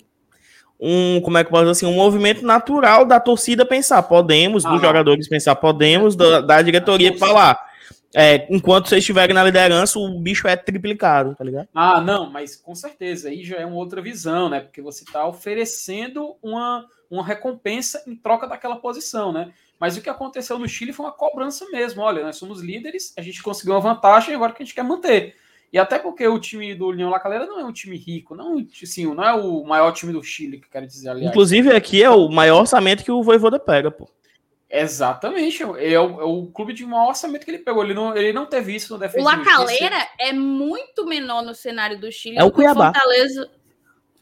um, como é que pode dizer assim, um movimento natural da torcida pensar, podemos, ah, dos jogadores pensar, podemos, da, da diretoria falar. É, enquanto vocês estiverem na liderança, o bicho é triplicado, tá ligado? Ah, não, mas com certeza, aí já é uma outra visão, né? Porque você está oferecendo uma, uma recompensa em troca daquela posição, né? Mas o que aconteceu no Chile foi uma cobrança mesmo. Olha, nós somos líderes, a gente conseguiu uma vantagem, agora que a gente quer manter. E até porque o time do União La Calera não é um time rico, não, assim, não é o maior time do Chile, que quero dizer, aliás. Inclusive, aqui é o maior orçamento que o Voivoda pega, pô. Exatamente, é o, é o clube de maior orçamento que ele pegou. Ele não, ele não teve isso no defesa. O La Calera é muito menor no cenário do Chile é o Cuiabá. Fortaleza.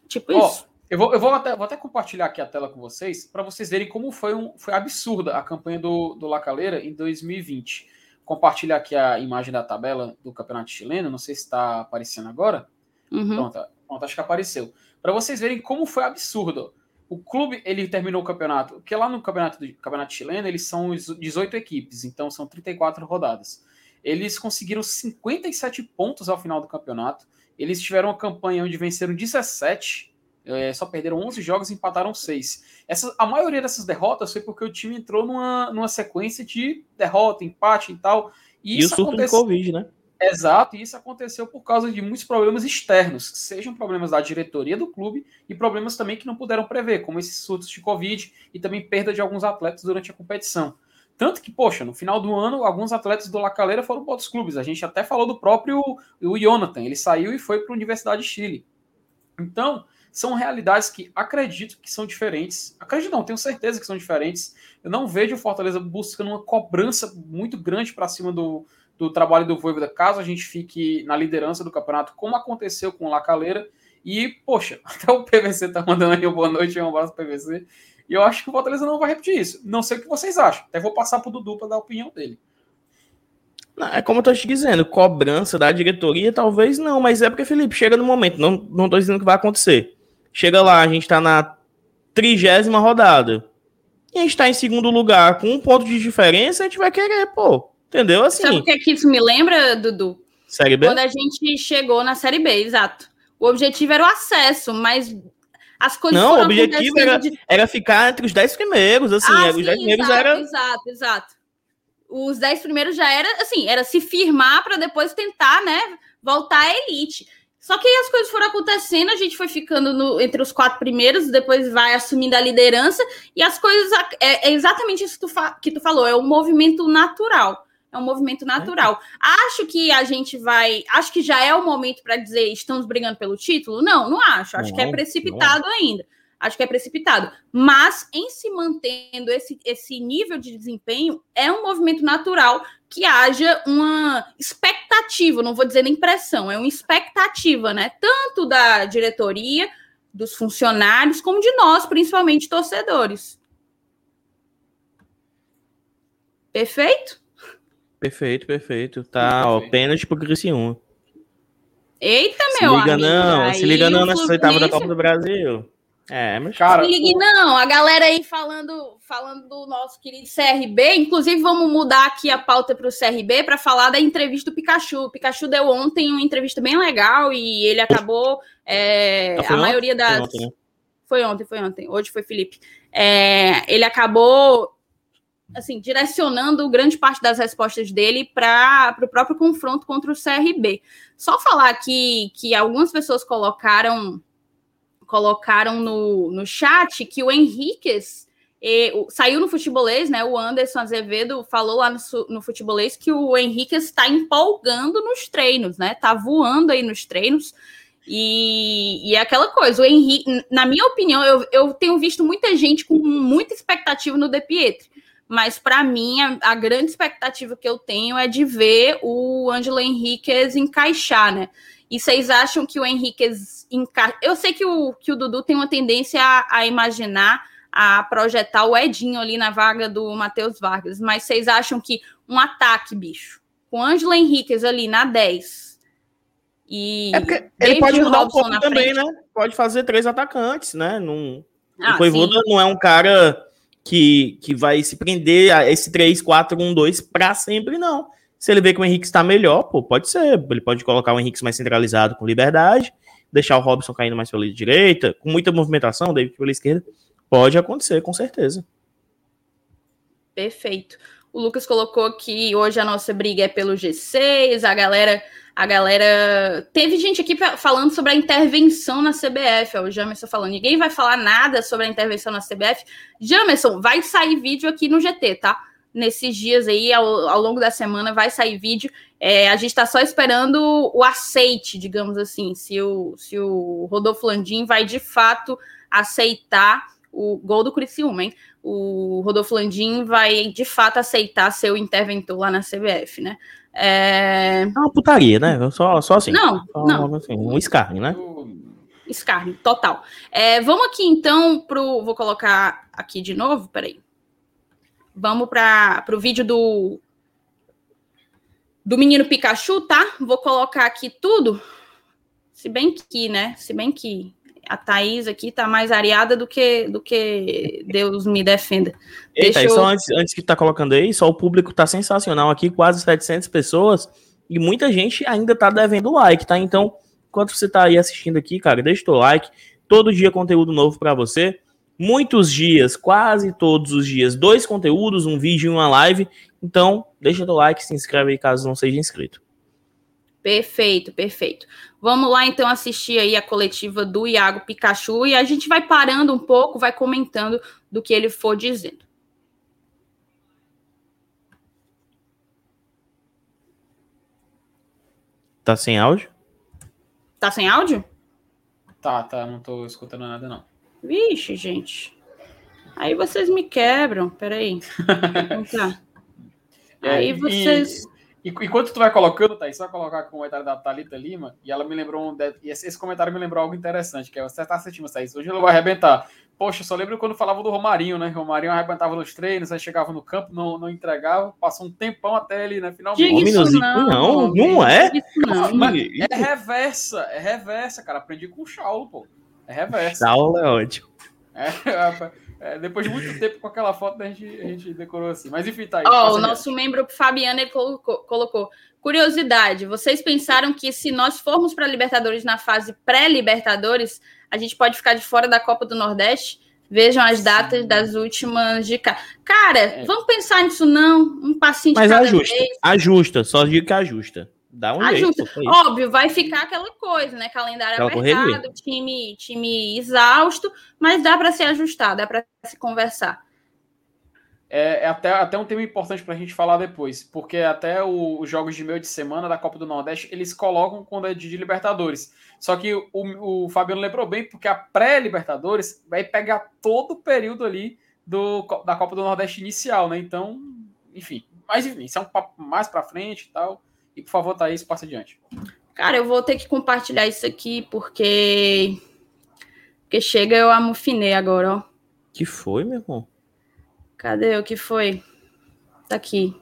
Tipo Ó, isso. Eu vou, eu vou, até, vou até compartilhar aqui a tela com vocês para vocês verem como foi, um, foi absurda a campanha do, do La Calera em 2020 compartilhar aqui a imagem da tabela do campeonato chileno. Não sei se está aparecendo agora. Uhum. Pronto, pronto, acho que apareceu. Para vocês verem como foi absurdo. O clube ele terminou o campeonato, porque lá no campeonato do campeonato chileno eles são 18 equipes, então são 34 rodadas. Eles conseguiram 57 pontos ao final do campeonato. Eles tiveram uma campanha onde venceram 17 é, só perderam 11 jogos e empataram 6. Essa, a maioria dessas derrotas foi porque o time entrou numa, numa sequência de derrota, empate e tal. E, e o surto aconteceu... de Covid, né? Exato, e isso aconteceu por causa de muitos problemas externos, sejam problemas da diretoria do clube e problemas também que não puderam prever, como esses surtos de Covid e também perda de alguns atletas durante a competição. Tanto que, poxa, no final do ano, alguns atletas do La Calera foram para outros clubes. A gente até falou do próprio o Jonathan, ele saiu e foi para a Universidade de Chile. Então, são realidades que acredito que são diferentes. Acredito não, tenho certeza que são diferentes. Eu não vejo o Fortaleza buscando uma cobrança muito grande para cima do, do trabalho do Voivoda, caso a gente fique na liderança do campeonato, como aconteceu com o Lacaleira. E, poxa, <laughs> até o PVC tá mandando aí uma boa noite, um abraço PVC. E eu acho que o Fortaleza não vai repetir isso. Não sei o que vocês acham. Até vou passar pro Dudu para dar a opinião dele. É como eu tô te dizendo, cobrança da diretoria, talvez não, mas é porque, Felipe, chega no momento, não, não tô dizendo que vai acontecer. Chega lá, a gente tá na trigésima rodada. E a gente tá em segundo lugar com um ponto de diferença, a gente vai querer, pô. Entendeu? Assim. Sabe o que, é que isso me lembra, Dudu? Série B? Quando a gente chegou na Série B, exato. O objetivo era o acesso, mas as coisas Não, o objetivo era, de... era ficar entre os dez primeiros, assim. Ah, os dez primeiros exato, era. Exato, exato. Os dez primeiros já era, assim, era se firmar para depois tentar, né, voltar à elite. Só que aí as coisas foram acontecendo, a gente foi ficando no, entre os quatro primeiros, depois vai assumindo a liderança, e as coisas. É, é exatamente isso que tu, que tu falou, é um movimento natural. É um movimento natural. Acho que a gente vai. Acho que já é o momento para dizer estamos brigando pelo título? Não, não acho. Acho não, que é precipitado não. ainda acho que é precipitado. Mas em se mantendo esse, esse nível de desempenho, é um movimento natural que haja uma expectativa, não vou dizer nem pressão, é uma expectativa, né? Tanto da diretoria, dos funcionários, como de nós, principalmente torcedores. Perfeito? Perfeito, perfeito. Tá, ó, pênalti pro Criciúma. Eita, meu se liga amigo. Não, se liga não nessa oitava da Copa do Brasil. É, mas cara. Ligue, não, a galera aí falando, falando do nosso querido CRB, inclusive vamos mudar aqui a pauta para o CRB para falar da entrevista do Pikachu. O Pikachu deu ontem uma entrevista bem legal e ele acabou é, a maioria das. Foi ontem, né? foi ontem, foi ontem. Hoje foi Felipe. É, ele acabou assim direcionando grande parte das respostas dele para o próprio confronto contra o CRB. Só falar aqui que algumas pessoas colocaram colocaram no, no chat que o Henriquez e, o, saiu no futebolês, né? O Anderson Azevedo falou lá no, no futebolês que o Henrique está empolgando nos treinos, né? Tá voando aí nos treinos. E, e é aquela coisa, o Henrique, na minha opinião, eu, eu tenho visto muita gente com muita expectativa no De Pietri, mas para mim a, a, grande expectativa que eu tenho é de ver o Ângelo Henriquez encaixar, né? E vocês acham que o Henrique encaixa. Eu sei que o, que o Dudu tem uma tendência a, a imaginar, a projetar o Edinho ali na vaga do Matheus Vargas, mas vocês acham que um ataque, bicho, com Ângelo Henriquez ali na 10. E é ele pode mudar um pouco também, frente. né? Pode fazer três atacantes, né? Num, ah, o Coivoda não é um cara que, que vai se prender a esse 3-4-1-2 para sempre, não. Se ele vê que o Henrique está melhor, pô, pode ser. Ele pode colocar o Henrique mais centralizado com liberdade, deixar o Robson caindo mais pela direita, com muita movimentação, David pela esquerda. Pode acontecer, com certeza. Perfeito. O Lucas colocou que hoje a nossa briga é pelo G6, a galera a galera. Teve gente aqui falando sobre a intervenção na CBF. Ó, o Jamerson falando. Ninguém vai falar nada sobre a intervenção na CBF. Jamerson, vai sair vídeo aqui no GT, tá? Nesses dias aí, ao, ao longo da semana, vai sair vídeo. É, a gente tá só esperando o aceite, digamos assim, se o, se o Rodolfo Landim vai de fato aceitar o gol do Criciúma, hein? O Rodolfo Landim vai de fato aceitar ser o interventor lá na CBF, né? É... é uma putaria, né? Só, só assim. Não, só, não. Assim, um escárnio, né? Escárnio, total. É, vamos aqui então pro. Vou colocar aqui de novo, peraí. Vamos para o vídeo do do menino Pikachu, tá? Vou colocar aqui tudo. Se bem que, né? Se bem que a Thaís aqui tá mais areada do que, do que Deus me defenda. Eita, eu... só antes, antes que tá colocando aí, só o público tá sensacional aqui, quase 700 pessoas, e muita gente ainda tá devendo like, tá? Então, enquanto você tá aí assistindo aqui, cara, deixa o teu like, todo dia conteúdo novo para você, muitos dias, quase todos os dias, dois conteúdos, um vídeo e uma live, então deixa o teu like, se inscreve aí caso não seja inscrito. Perfeito, perfeito. Vamos lá então assistir aí a coletiva do Iago Pikachu e a gente vai parando um pouco, vai comentando do que ele for dizendo. Tá sem áudio? Tá sem áudio? Tá, tá, não tô escutando nada não. Vixe, gente. Aí vocês me quebram, peraí. <laughs> Então tá. Aí vocês. Enquanto tu vai colocando, Thaís, vai colocar o comentário da Thalita Lima, e ela me lembrou um. De... E esse, comentário me lembrou algo interessante, que é você tá assistindo, Thaís. Hoje ele vai arrebentar. Poxa, só lembro quando falava do Romarinho, né? Romarinho arrebentava nos treinos, aí chegava no campo, não, não entregava, passou um tempão até ele, né? Finalmente. Isso não, não, não é? Não. é reversa, é reversa, cara. Aprendi com o Saulo, pô. É reversa. Saulo é ótimo. É, <laughs> é, depois de muito tempo com aquela foto, a gente, a gente decorou assim. Mas enfim, tá aí. Oh, o nosso membro Fabiano colocou, colocou, Curiosidade, vocês pensaram que se nós formos para Libertadores na fase pré-Libertadores, a gente pode ficar de fora da Copa do Nordeste? Vejam as datas Sim. das últimas de cá. Cara, é. vamos pensar nisso não. Um passinho de Mas cada ajusta, vez. ajusta, só digo que ajusta. Dá um Ajusta. jeito. Óbvio, vai ficar aquela coisa, né? Calendário aquela apertado, time, time exausto, mas dá para se ajustar, dá para se conversar. É, é, até, até um tema importante para a gente falar depois, porque até o, os jogos de meio de semana da Copa do Nordeste eles colocam quando é de, de Libertadores. Só que o, o Fabiano lembrou bem, porque a pré-Libertadores vai pegar todo o período ali do, da Copa do Nordeste inicial, né? Então, enfim, mas enfim, isso é um papo mais para frente e tal. E por favor, Thaís, passa adiante. Cara, eu vou ter que compartilhar isso aqui porque. Porque chega eu amofinei agora, ó. Que foi, meu irmão? Cadê o que foi? Tá aqui.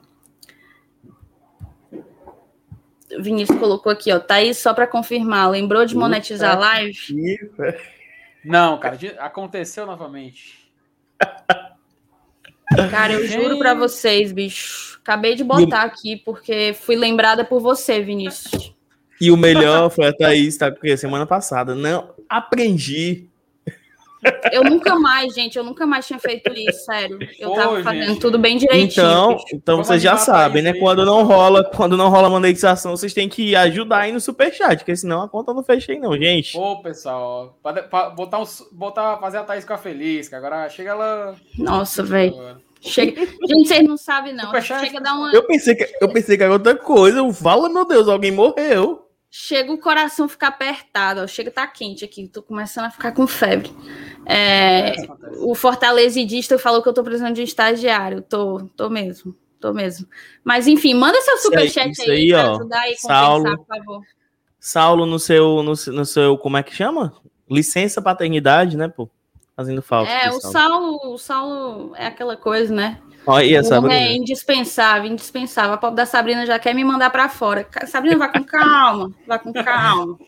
O Vinícius colocou aqui, ó. Tá aí só para confirmar. Lembrou de monetizar a live? Não, cara, aconteceu novamente. <laughs> Cara, eu juro para vocês, bicho. Acabei de botar aqui porque fui lembrada por você, Vinícius. E o melhor foi a Thaís, tá? Porque semana passada, não, aprendi. Eu nunca mais, gente, eu nunca mais tinha feito isso, sério. Eu Pô, tava fazendo gente. tudo bem direitinho. Então, então vocês já sabem, né? Quando não rola, quando não rola monetização, vocês têm que ajudar aí no superchat, porque senão a conta não fecha aí não, gente. Pô, pessoal, pra, pra botar, um, botar, fazer a Thaís ficar feliz, que agora chega ela... Nossa, velho. Chega... Gente, vocês não sabem, não. Chega a dar uma... eu, pensei que, eu pensei que era outra coisa. Eu falo, meu Deus, alguém morreu. Chega o coração ficar apertado, ó. chega tá quente aqui, tô começando a ficar com febre. É, o fortalecedista falou que eu tô precisando de um estagiário, tô, tô mesmo, tô mesmo. Mas enfim, manda seu superchat aí, aí pra ajudar e compensar, Saulo, por favor. Saulo no seu, no, no seu, como é que chama? Licença paternidade, né, pô? Fazendo falta. É, o Saulo, o Saulo é aquela coisa, né? Olha, Sabrina. É indispensável, indispensável. A pobre da Sabrina já quer me mandar para fora. Sabrina, vai com calma, vai com calma.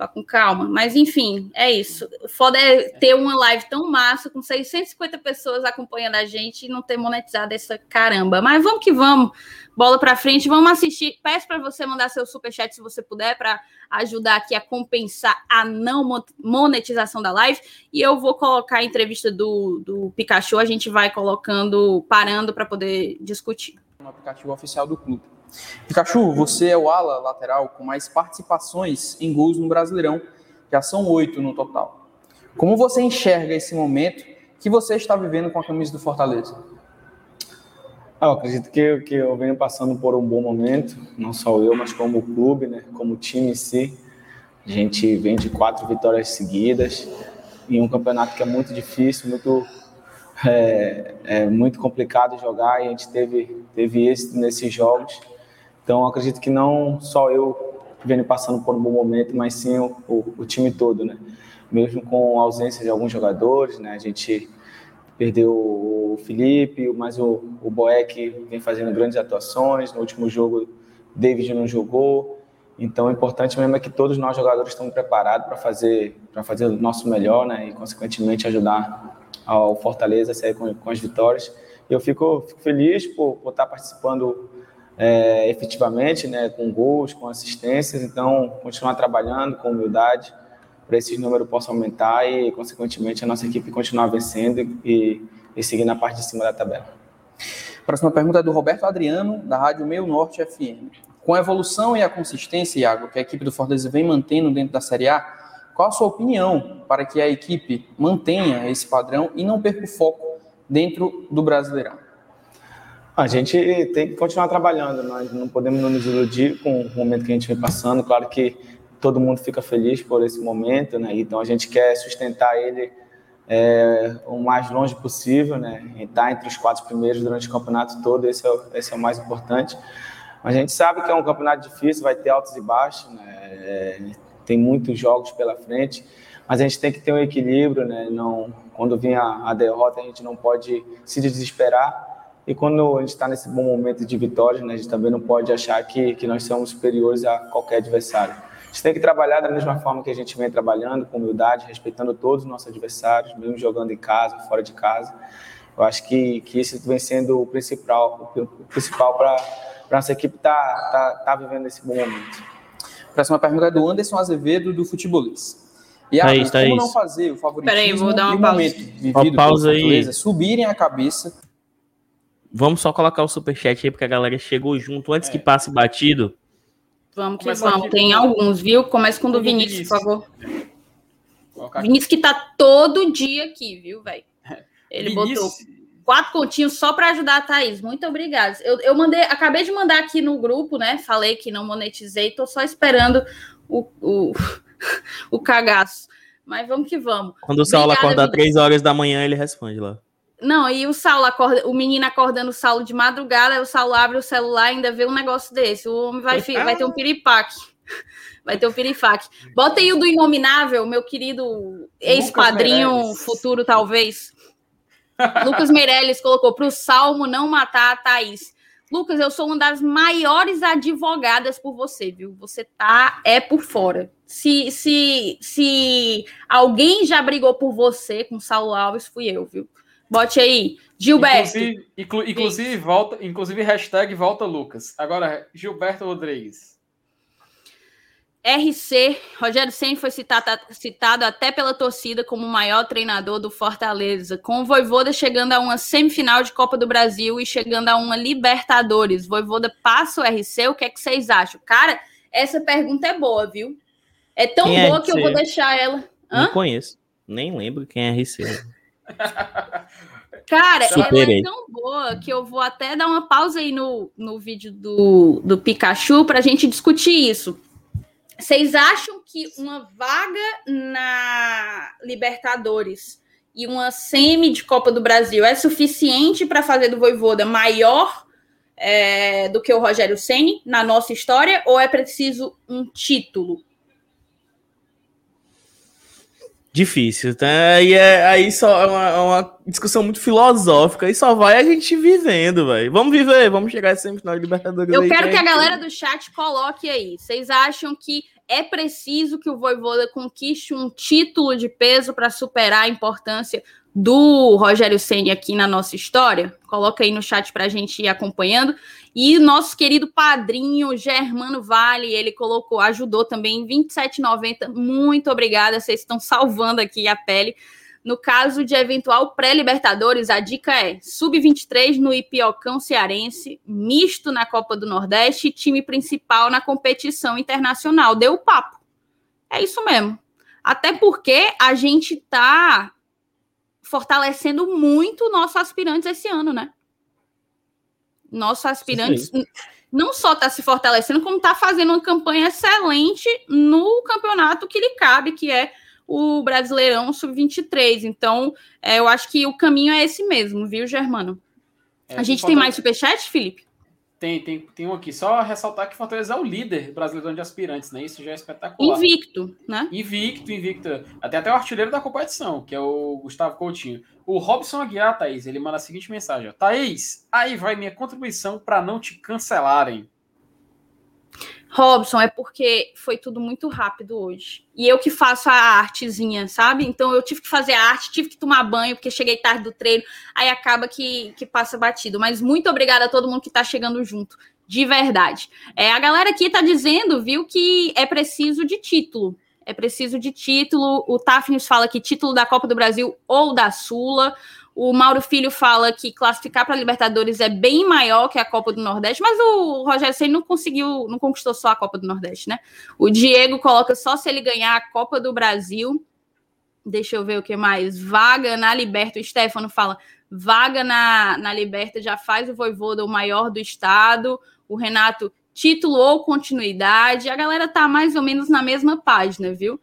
Vá com calma. Mas, enfim, é isso. Foda é ter uma live tão massa, com 650 pessoas acompanhando a gente e não ter monetizado essa caramba. Mas vamos que vamos. Bola para frente, vamos assistir. Peço para você mandar seu superchat se você puder, para ajudar aqui a compensar a não monetização da live. E eu vou colocar a entrevista do, do Pikachu, a gente vai colocando, parando para poder discutir. No aplicativo oficial do clube. Pikachu, você é o ala lateral com mais participações em gols no Brasileirão, já são oito no total. Como você enxerga esse momento que você está vivendo com a camisa do Fortaleza? Ah, eu acredito que, que eu venho passando por um bom momento, não só eu, mas como o clube, né, como o time em si. A gente vem de quatro vitórias seguidas em um campeonato que é muito difícil, muito é, é muito complicado jogar e a gente teve teve êxito nesses jogos. Então, acredito que não só eu venho passando por um bom momento, mas sim o, o, o time todo, né? Mesmo com a ausência de alguns jogadores, né? A gente perdeu o Felipe, mas o, o Boeck vem fazendo grandes atuações. No último jogo, David não jogou. Então, o importante mesmo é que todos nós jogadores estamos preparados para fazer para fazer o nosso melhor, né? E consequentemente ajudar ao Fortaleza a sair com, com as vitórias. Eu fico, fico feliz por, por estar participando é, efetivamente, né, com gols, com assistências. Então, continuar trabalhando com humildade para esses números possam aumentar e, consequentemente, a nossa equipe continuar vencendo e, e seguir na parte de cima da tabela. Próxima pergunta é do Roberto Adriano, da Rádio Meio Norte FM. Com a evolução e a consistência, Iago, que a equipe do Fortaleza vem mantendo dentro da Série A, qual a sua opinião para que a equipe mantenha esse padrão e não perca o foco dentro do Brasileirão? A gente tem que continuar trabalhando, nós não podemos nos iludir com o momento que a gente vem passando. Claro que todo mundo fica feliz por esse momento, né? Então a gente quer sustentar ele é, o mais longe possível, né? Estar tá entre os quatro primeiros durante o campeonato todo, esse é, o, esse é o mais importante. A gente sabe que é um campeonato difícil, vai ter altos e baixos, né? É, tem muitos jogos pela frente, mas a gente tem que ter um equilíbrio, né? Não, quando vem a, a derrota, a gente não pode se desesperar e quando a gente está nesse bom momento de vitória, né, a gente também não pode achar que, que nós somos superiores a qualquer adversário. A gente tem que trabalhar da mesma forma que a gente vem trabalhando, com humildade, respeitando todos os nossos adversários, mesmo jogando em casa, fora de casa. Eu acho que, que isso vem sendo o principal, o principal para a nossa equipe estar tá, tá, tá vivendo esse bom momento. Próxima pergunta é do Anderson Azevedo, do Futebolista. E aí, tá como isso. não fazer o favoritismo Peraí, vou dar uma pausa. momento vivido pausa aí. subirem a cabeça Vamos só colocar o superchat aí, porque a galera chegou junto antes é. que passe batido. Vamos que Começa vamos. Tem alguns, viu? Começa com o do Vinícius, por favor. Vinícius que tá todo dia aqui, viu, velho? Ele Vinícius... botou quatro pontinhos só para ajudar a Thaís. Muito obrigada. Eu, eu mandei, acabei de mandar aqui no grupo, né? Falei que não monetizei, tô só esperando o, o, <laughs> o cagaço. Mas vamos que vamos. Quando o Saulo acordar três horas da manhã, ele responde lá. Não, e o Saulo acorda, o menino acordando o Saulo de madrugada, o Saulo abre o celular e ainda vê um negócio desse. O homem vai, vai ter um piripaque. <laughs> Vai ter um piripaque. Bota aí o do Inominável, meu querido ex-padrinho futuro, talvez. <laughs> Lucas Meirelles colocou para o Salmo não matar a Thaís. Lucas, eu sou uma das maiores advogadas por você, viu? Você tá é por fora. Se, se, se alguém já brigou por você com Saulo Alves, fui eu, viu? Bote aí. Gilberto. Inclusive, inclu, inclusive volta, inclusive hashtag volta Lucas. Agora, Gilberto Rodrigues. RC, Rogério Senna foi citado, citado até pela torcida como o maior treinador do Fortaleza, com o Voivoda chegando a uma semifinal de Copa do Brasil e chegando a uma Libertadores. Voivoda passa o RC, o que é que vocês acham? Cara, essa pergunta é boa, viu? É tão quem é boa é que eu vou deixar ela. Hã? Não conheço, nem lembro quem é RC. Cara, Superei. ela é tão boa que eu vou até dar uma pausa aí no, no vídeo do, do Pikachu para a gente discutir isso. Vocês acham que uma vaga na Libertadores e uma semi de Copa do Brasil é suficiente para fazer do Voivoda maior é, do que o Rogério Ceni na nossa história ou é preciso um título? Difícil, tá? E é, aí só é uma, é uma, discussão muito filosófica e só vai a gente vivendo, velho. Vamos viver, vamos chegar a semifinal de Libertadores. Eu quero que a galera do chat coloque aí. Vocês acham que é preciso que o Voivoda conquiste um título de peso para superar a importância do Rogério Ceni aqui na nossa história? Coloca aí no chat para a gente ir acompanhando. E nosso querido padrinho Germano Vale, ele colocou, ajudou também em 27,90. Muito obrigada, vocês estão salvando aqui a pele. No caso de eventual pré-Libertadores, a dica é sub-23 no Ipiocão Cearense, misto na Copa do Nordeste e time principal na competição internacional. Deu o papo. É isso mesmo. Até porque a gente tá fortalecendo muito nossos aspirantes esse ano, né? Nossos aspirantes Sim. não só está se fortalecendo, como está fazendo uma campanha excelente no campeonato que lhe cabe, que é o Brasileirão Sub-23. Então, é, eu acho que o caminho é esse mesmo, viu, Germano? É, a gente tem mais superchat, Felipe? Tem, tem, tem um aqui. Só ressaltar que Fortaleza é o líder brasileiro de aspirantes, né? Isso já é espetacular. Invicto, né? Invicto, invicto. Até até o artilheiro da competição, que é o Gustavo Coutinho. O Robson Aguiar, Thaís, ele manda a seguinte mensagem: ó, Thaís, aí vai minha contribuição para não te cancelarem. Robson, é porque foi tudo muito rápido hoje. E eu que faço a artezinha, sabe? Então eu tive que fazer a arte, tive que tomar banho, porque cheguei tarde do treino, aí acaba que, que passa batido. Mas muito obrigada a todo mundo que está chegando junto, de verdade. É, a galera aqui está dizendo, viu, que é preciso de título. É preciso de título. O Tafnis fala que título da Copa do Brasil ou da Sula. O Mauro Filho fala que classificar para a Libertadores é bem maior que a Copa do Nordeste, mas o Rogério Ceni não conseguiu, não conquistou só a Copa do Nordeste, né? O Diego coloca só se ele ganhar a Copa do Brasil. Deixa eu ver o que mais. Vaga na Liberta. O Stefano fala: vaga na, na Liberta já faz o Voivoda o maior do estado. O Renato, título ou continuidade. A galera tá mais ou menos na mesma página, viu?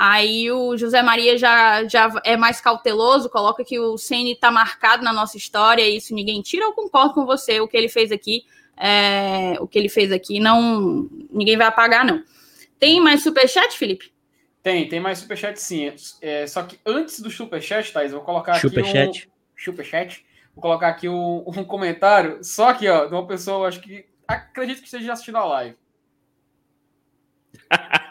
Aí o José Maria já, já é mais cauteloso, coloca que o Ceni está marcado na nossa história, e isso ninguém tira. Eu concordo com você, o que ele fez aqui, é, o que ele fez aqui, não ninguém vai apagar, não. Tem mais superchat, Felipe? Tem, tem mais superchat sim. É, só que antes do superchat, Thaís, vou colocar superchat. aqui um... Superchat. Vou colocar aqui um, um comentário, só que, ó, de uma pessoa, acho que acredito que esteja assistindo a live. <laughs>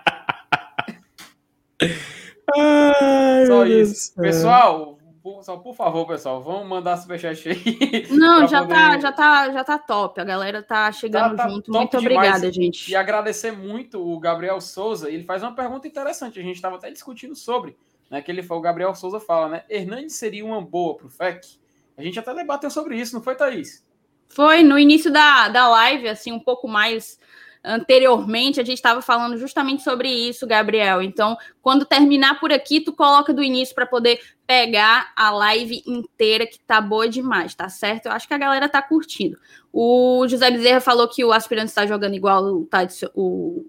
Ai, só isso. Pessoal, só por favor, pessoal, vamos mandar superchat aí. <laughs> Não, já, poder... tá, já, tá, já tá top. A galera tá chegando tá, tá junto. Muito obrigada, gente. E agradecer muito o Gabriel Souza. Ele faz uma pergunta interessante. A gente estava até discutindo sobre. Né, que ele o Gabriel Souza fala, né? Hernandes seria uma boa pro FEC? A gente até debateu sobre isso, não foi, Thaís? Foi no início da, da live, assim, um pouco mais anteriormente a gente estava falando justamente sobre isso, Gabriel. Então, quando terminar por aqui, tu coloca do início para poder pegar a live inteira, que tá boa demais, tá certo? Eu acho que a galera tá curtindo. O José Bezerra falou que o aspirante está jogando igual o, o,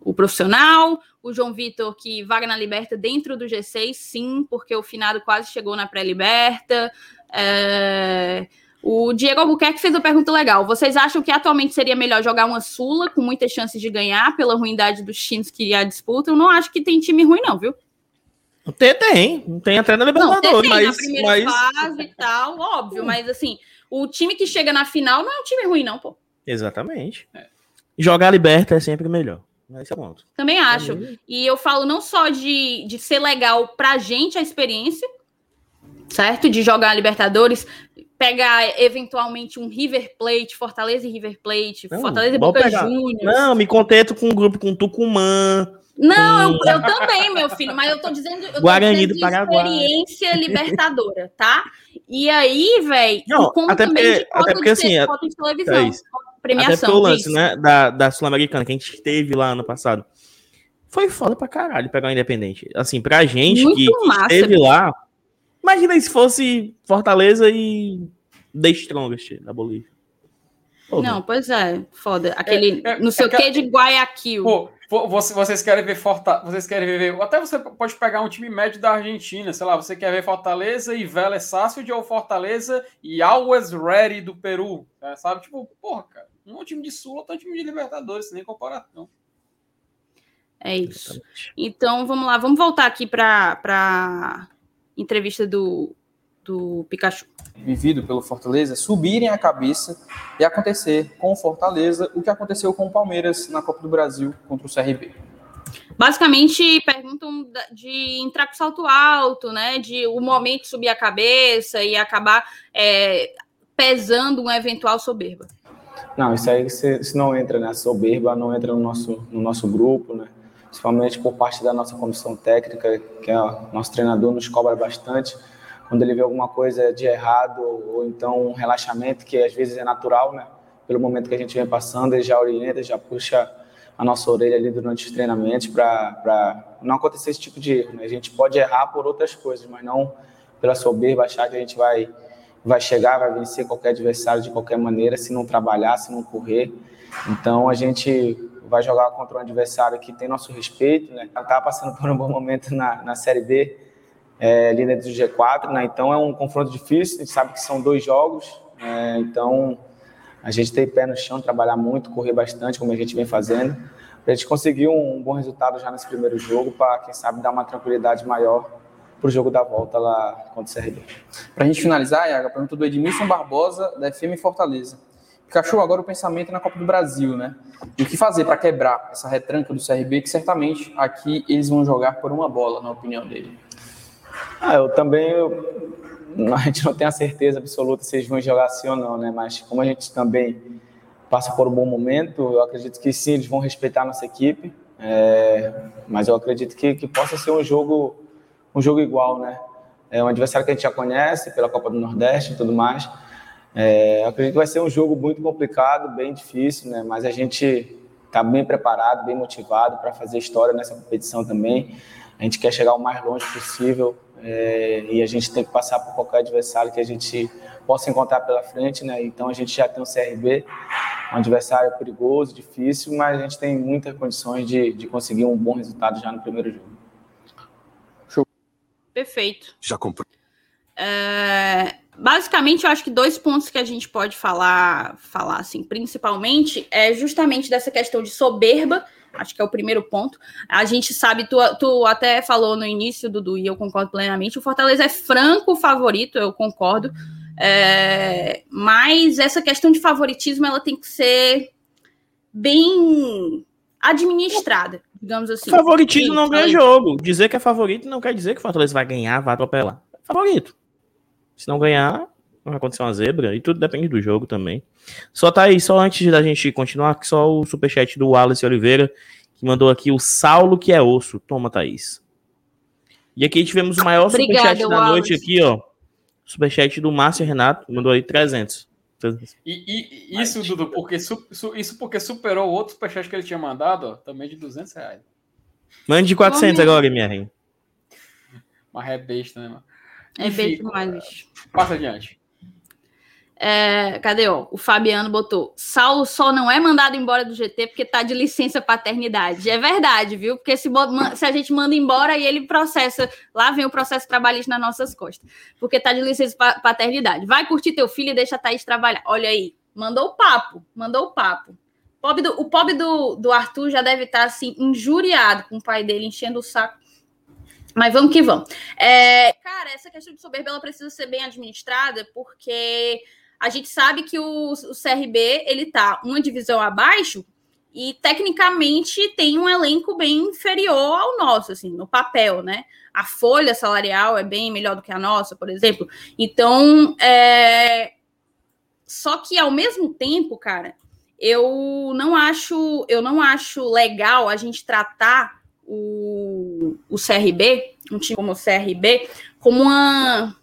o profissional. O João Vitor, que vaga na Liberta dentro do G6, sim, porque o finado quase chegou na pré-liberta. É... O Diego Albuquerque fez uma pergunta legal. Vocês acham que atualmente seria melhor jogar uma Sula com muitas chances de ganhar pela ruindade dos times que a disputam? Eu não acho que tem time ruim, não, viu? Tem, tem. Tem até na Libertadores, mas... Na primeira mas... fase e tal, óbvio. Hum. Mas, assim, o time que chega na final não é um time ruim, não, pô. Exatamente. É. Jogar a Liberta é sempre melhor. Esse é ponto. Também acho. E eu falo não só de, de ser legal pra gente a experiência, certo? De jogar a Libertadores, pegar eventualmente um River Plate, Fortaleza e River Plate, não, Fortaleza e Boca Juniors. Não, me contento com um grupo com Tucumã. Não, com... eu, eu, também, meu filho, mas eu tô dizendo, eu tô Guarani dizendo do Paraguai. experiência libertadora, tá? E aí, velho, até porque, até porque assim, de televisão, é premiação. Até porque o lance, né, da, da Sul-Americana que a gente teve lá ano passado. Foi foda pra caralho pegar o Independente. Assim, pra gente Muito que, que esteve lá, Imagina se fosse Fortaleza e The Strongest da Bolívia. Pô, não, pois é, foda. Aquele, é, é, não sei é, o que de Guayaquil. Pô, vocês querem ver Fortaleza, vocês querem ver, até você pode pegar um time médio da Argentina, sei lá, você quer ver Fortaleza e Vélez Sarsfield ou Fortaleza e Always Ready do Peru, né? sabe? Tipo, porra, cara, um é um time de Sul, outro é um time de Libertadores, nem comparação. É isso. Então, vamos lá, vamos voltar aqui para entrevista do, do Pikachu. Vivido pelo Fortaleza, subirem a cabeça e acontecer com o Fortaleza o que aconteceu com o Palmeiras na Copa do Brasil contra o CRB. Basicamente, perguntam de entrar com salto alto, né? De o momento subir a cabeça e acabar é, pesando uma eventual soberba. Não, isso aí se, se não entra na soberba, não entra no nosso, no nosso grupo, né? Principalmente por parte da nossa comissão técnica, que é nosso treinador nos cobra bastante quando ele vê alguma coisa de errado ou então um relaxamento que às vezes é natural, né? Pelo momento que a gente vem passando, ele já orienta, já puxa a nossa orelha ali durante os treinamentos para não acontecer esse tipo de erro. Né? A gente pode errar por outras coisas, mas não pela soberba, achar que a gente vai, vai chegar, vai vencer qualquer adversário de qualquer maneira, se não trabalhar, se não correr. Então a gente vai jogar contra um adversário que tem nosso respeito, né? Está passando por um bom momento na, na Série B, é, ali dentro do G4, né? Então é um confronto difícil, a gente sabe que são dois jogos, é, então a gente tem pé no chão, trabalhar muito, correr bastante, como a gente vem fazendo, para a gente conseguir um, um, bom resultado já nesse primeiro jogo, para quem sabe dar uma tranquilidade maior para o jogo da volta lá contra o CRB. Para a gente finalizar, a pergunta do Edmilson Barbosa, da FM Fortaleza. Pikachu, agora o pensamento na Copa do Brasil, né? E o que fazer para quebrar essa retranca do CRB, que certamente aqui eles vão jogar por uma bola, na opinião dele. Ah, eu também. Eu, a gente não tem a certeza absoluta se eles vão jogar assim ou não, né? Mas como a gente também passa por um bom momento, eu acredito que sim, eles vão respeitar a nossa equipe. É, mas eu acredito que, que possa ser um jogo, um jogo igual, né? É um adversário que a gente já conhece pela Copa do Nordeste e tudo mais. É, acredito que vai ser um jogo muito complicado, bem difícil, né? Mas a gente está bem preparado, bem motivado para fazer história nessa competição também. A gente quer chegar o mais longe possível é, e a gente tem que passar por qualquer adversário que a gente possa encontrar pela frente, né? Então a gente já tem o CRB, um adversário perigoso, difícil, mas a gente tem muitas condições de, de conseguir um bom resultado já no primeiro jogo. Show. Perfeito. Já comprei. É, basicamente, eu acho que dois pontos que a gente pode falar, falar assim, principalmente, é justamente dessa questão de soberba Acho que é o primeiro ponto. A gente sabe, tu, tu até falou no início, Dudu, e eu concordo plenamente, o Fortaleza é franco favorito, eu concordo. É, mas essa questão de favoritismo ela tem que ser bem administrada, digamos assim. Favoritismo não ganha jogo. Dizer que é favorito não quer dizer que o Fortaleza vai ganhar, vai atropelar. É favorito. Se não ganhar, vai acontecer uma zebra, e tudo depende do jogo também. Só tá aí, só antes da gente continuar, só o superchat do Wallace Oliveira, que mandou aqui o Saulo que é osso. Toma, Thaís. E aqui tivemos o maior Obrigada, superchat da Wallace. noite aqui, ó. Superchat do Márcio Renato, mandou aí 300. E, e isso, Dudu, porque, isso porque superou o outro superchat que ele tinha mandado, ó, também de 200 reais. Mande de 400 agora, minha rainha. Mas é besta, né, mano? É besta demais, bicho. Passa adiante. É, cadê, ó? O Fabiano botou. Saulo só não é mandado embora do GT porque tá de licença paternidade. É verdade, viu? Porque se, se a gente manda embora e ele processa, lá vem o processo trabalhista nas nossas costas. Porque tá de licença paternidade. Vai curtir teu filho e deixa a Thaís trabalhar. Olha aí, mandou o papo, mandou o papo. O pobre do, o pobre do, do Arthur já deve estar tá, assim, injuriado com o pai dele, enchendo o saco. Mas vamos que vamos. É, cara, essa questão de soberba ela precisa ser bem administrada, porque a gente sabe que o, o CRB ele tá uma divisão abaixo e tecnicamente tem um elenco bem inferior ao nosso, assim, no papel, né? A folha salarial é bem melhor do que a nossa, por exemplo. Então, é... só que ao mesmo tempo, cara, eu não acho, eu não acho legal a gente tratar o, o CRB, um time como o CRB, como uma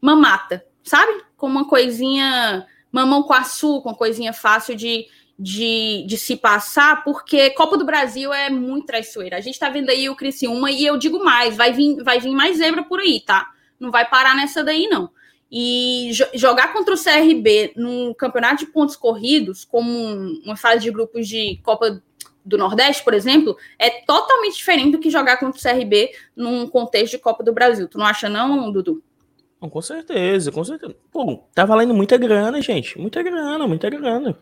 mamata, sabe? como uma coisinha mamão com açúcar, uma coisinha fácil de, de, de se passar, porque Copa do Brasil é muito traiçoeira. A gente tá vendo aí o Criciúma e eu digo mais, vai vir, vai vir mais zebra por aí, tá? Não vai parar nessa daí, não. E jogar contra o CRB num campeonato de pontos corridos, como uma fase de grupos de Copa do Nordeste, por exemplo, é totalmente diferente do que jogar contra o CRB num contexto de Copa do Brasil. Tu não acha, não, Dudu? Com certeza, com certeza. Pô, tá valendo muita grana, gente. Muita grana, muita grana.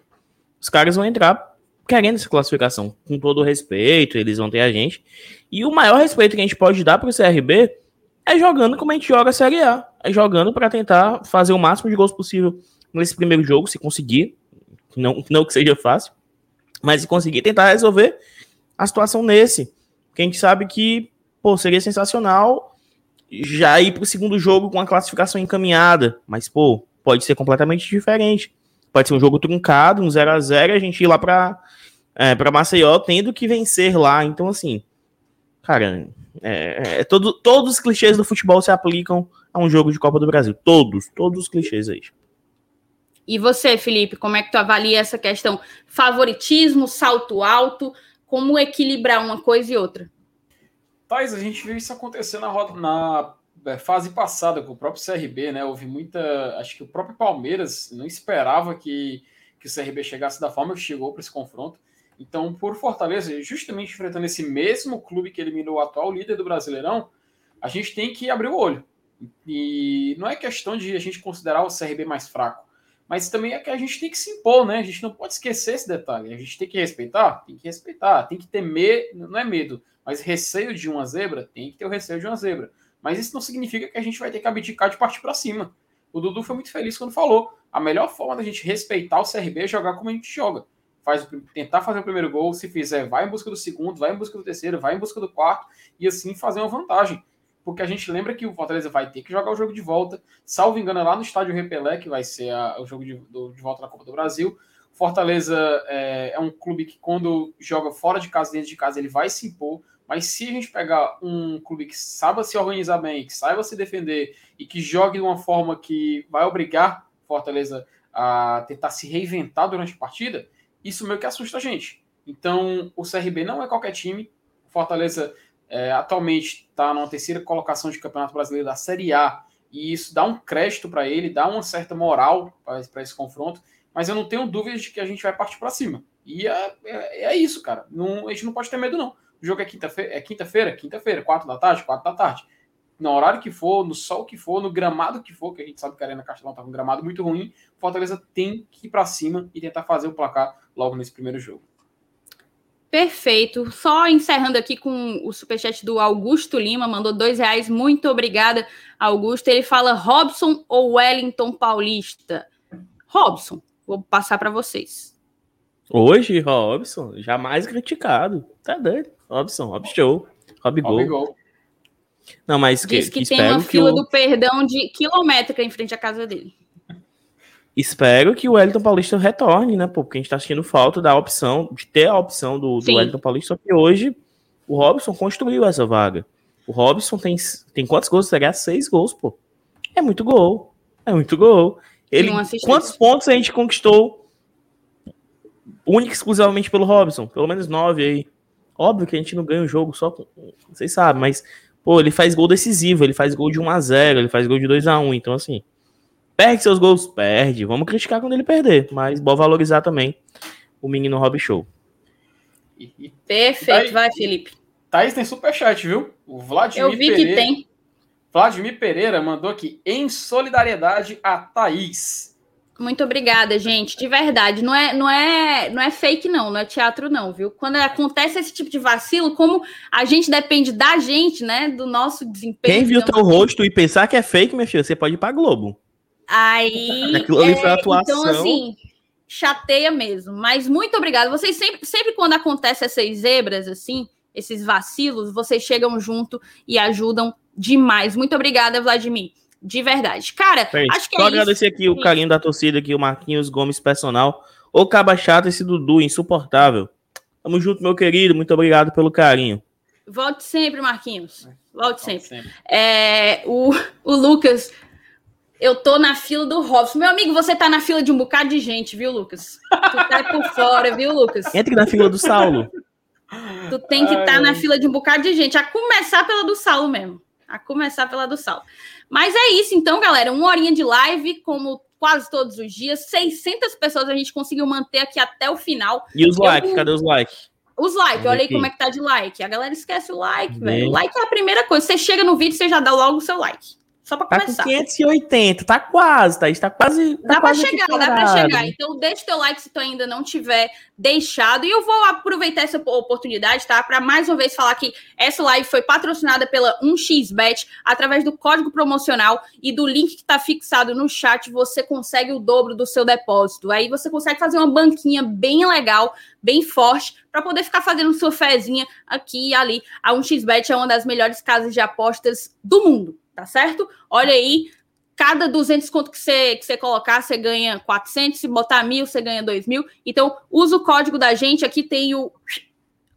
Os caras vão entrar querendo essa classificação, com todo o respeito, eles vão ter a gente. E o maior respeito que a gente pode dar pro CRB é jogando como a gente joga a Série A. É jogando para tentar fazer o máximo de gols possível nesse primeiro jogo, se conseguir. Não, não que seja fácil, mas se conseguir tentar resolver a situação nesse. Porque a gente sabe que, pô, seria sensacional já ir pro segundo jogo com a classificação encaminhada. Mas, pô, pode ser completamente diferente. Pode ser um jogo truncado, um 0 a 0 e a gente ir lá pra, é, pra Maceió tendo que vencer lá. Então, assim, cara, é, é, todo, todos os clichês do futebol se aplicam a um jogo de Copa do Brasil. Todos, todos os clichês aí. E você, Felipe, como é que tu avalia essa questão? Favoritismo, salto alto, como equilibrar uma coisa e outra? Thais, a gente viu isso acontecer na, roda, na é, fase passada com o próprio CRB, né? Houve muita. Acho que o próprio Palmeiras não esperava que, que o CRB chegasse da forma que chegou para esse confronto. Então, por Fortaleza, justamente enfrentando esse mesmo clube que eliminou o atual líder do Brasileirão, a gente tem que abrir o olho. E não é questão de a gente considerar o CRB mais fraco, mas também é que a gente tem que se impor, né? A gente não pode esquecer esse detalhe. A gente tem que respeitar? Tem que respeitar. Tem que ter medo, não é medo, mas receio de uma zebra? Tem que ter o receio de uma zebra. Mas isso não significa que a gente vai ter que abdicar de partir para cima. O Dudu foi muito feliz quando falou. A melhor forma da gente respeitar o CRB é jogar como a gente joga faz, tentar fazer o primeiro gol, se fizer, vai em busca do segundo, vai em busca do terceiro, vai em busca do quarto, e assim fazer uma vantagem. Porque a gente lembra que o Fortaleza vai ter que jogar o jogo de volta, salvo engano, é lá no estádio Repelé, que vai ser a, o jogo de, do, de volta na Copa do Brasil. Fortaleza é, é, um clube que, quando joga fora de casa, dentro de casa, ele vai se impor. Mas se a gente pegar um clube que saiba se organizar bem, que saiba se defender e que jogue de uma forma que vai obrigar Fortaleza a tentar se reinventar durante a partida, isso meio que assusta a gente. Então, o CRB não é qualquer time. Fortaleza é, atualmente está numa terceira colocação de Campeonato Brasileiro da Série A, e isso dá um crédito para ele, dá uma certa moral para esse confronto, mas eu não tenho dúvidas de que a gente vai partir para cima. E é, é, é, isso, cara. Não, a gente não pode ter medo, não. O jogo é quinta-feira, é quinta-feira, quinta-feira, quatro da tarde, quatro da tarde. No horário que for, no sol que for, no gramado que for, que a gente sabe que a Arena Castelão tá com um gramado muito ruim, Fortaleza tem que ir para cima e tentar fazer o placar logo nesse primeiro jogo. Perfeito. Só encerrando aqui com o superchat do Augusto Lima, mandou dois reais. Muito obrigada, Augusto. Ele fala Robson ou Wellington Paulista? Robson, vou passar para vocês. Hoje, Robson, jamais criticado. Tá doido. Robson, Rob Show. Rob Gol. Gol. Não, mas Diz que, que tem uma fila o... do perdão de quilométrica em frente à casa dele. Espero que o Wellington Paulista retorne, né? Porque a gente tá assistindo falta da opção, de ter a opção do, do Wellington Paulista, só que hoje o Robson construiu essa vaga. O Robson tem, tem quantos gols? Seria seis gols, pô. É muito gol. É muito gol. Ele, quantos pontos a gente conquistou única e exclusivamente pelo Robson? Pelo menos nove aí. Óbvio que a gente não ganha o jogo só com. Vocês sabem, mas, pô, ele faz gol decisivo, ele faz gol de 1 a 0 ele faz gol de 2 a 1 Então, assim, Perde seus gols? Perde. Vamos criticar quando ele perder, mas bom valorizar também o menino Rob Show. Perfeito, vai, Felipe. Thaís tem superchat, viu? O Vladimir Eu vi Pereira, que tem. Vladimir Pereira mandou aqui em solidariedade a Thaís. Muito obrigada, gente. De verdade, não é, não é, não é fake não, não é teatro não, viu? Quando acontece esse tipo de vacilo, como a gente depende da gente, né, do nosso desempenho. Quem viu teu rosto e pensar que é fake, meu filho, você pode ir para Globo. Aí. <laughs> Aquilo ali é, foi atuação. Então, assim, chateia mesmo. Mas muito obrigada. Vocês sempre, sempre quando acontece essas zebras, assim, esses vacilos, vocês chegam junto e ajudam demais. Muito obrigada, Vladimir. De verdade. Cara, Gente, acho que só é agradecer isso. aqui o carinho da torcida aqui, o Marquinhos Gomes personal. Ô caba chato esse Dudu, insuportável. Tamo junto, meu querido. Muito obrigado pelo carinho. Volte sempre, Marquinhos. Volte sempre. sempre. É, o, o Lucas eu tô na fila do Robson. Meu amigo, você tá na fila de um bocado de gente, viu, Lucas? Tu tá por fora, viu, Lucas? Entre na fila do Saulo. Tu tem que estar tá na fila de um bocado de gente, a começar pela do Saulo mesmo. A começar pela do Saulo. Mas é isso, então, galera. Uma horinha de live, como quase todos os dias. 600 pessoas a gente conseguiu manter aqui até o final. E os likes? Cadê os likes? os likes, olha aí como é que tá de like. A galera esquece o like, velho. O like é a primeira coisa. Você chega no vídeo, você já dá logo o seu like. Só para começar. Tá com 580, tá quase, tá? Está quase. Tá dá para chegar, dá para chegar. Então, deixa teu like se tu ainda não tiver deixado. E eu vou aproveitar essa oportunidade, tá? Para mais uma vez falar que essa live foi patrocinada pela 1xBet através do código promocional e do link que tá fixado no chat. Você consegue o dobro do seu depósito. Aí você consegue fazer uma banquinha bem legal, bem forte, para poder ficar fazendo sua fezinha aqui e ali. A 1xBet é uma das melhores casas de apostas do mundo tá certo? Olha aí, cada 200 conto que você, que você colocar, você ganha 400, se botar mil, você ganha 2 mil. Então, usa o código da gente, aqui tem o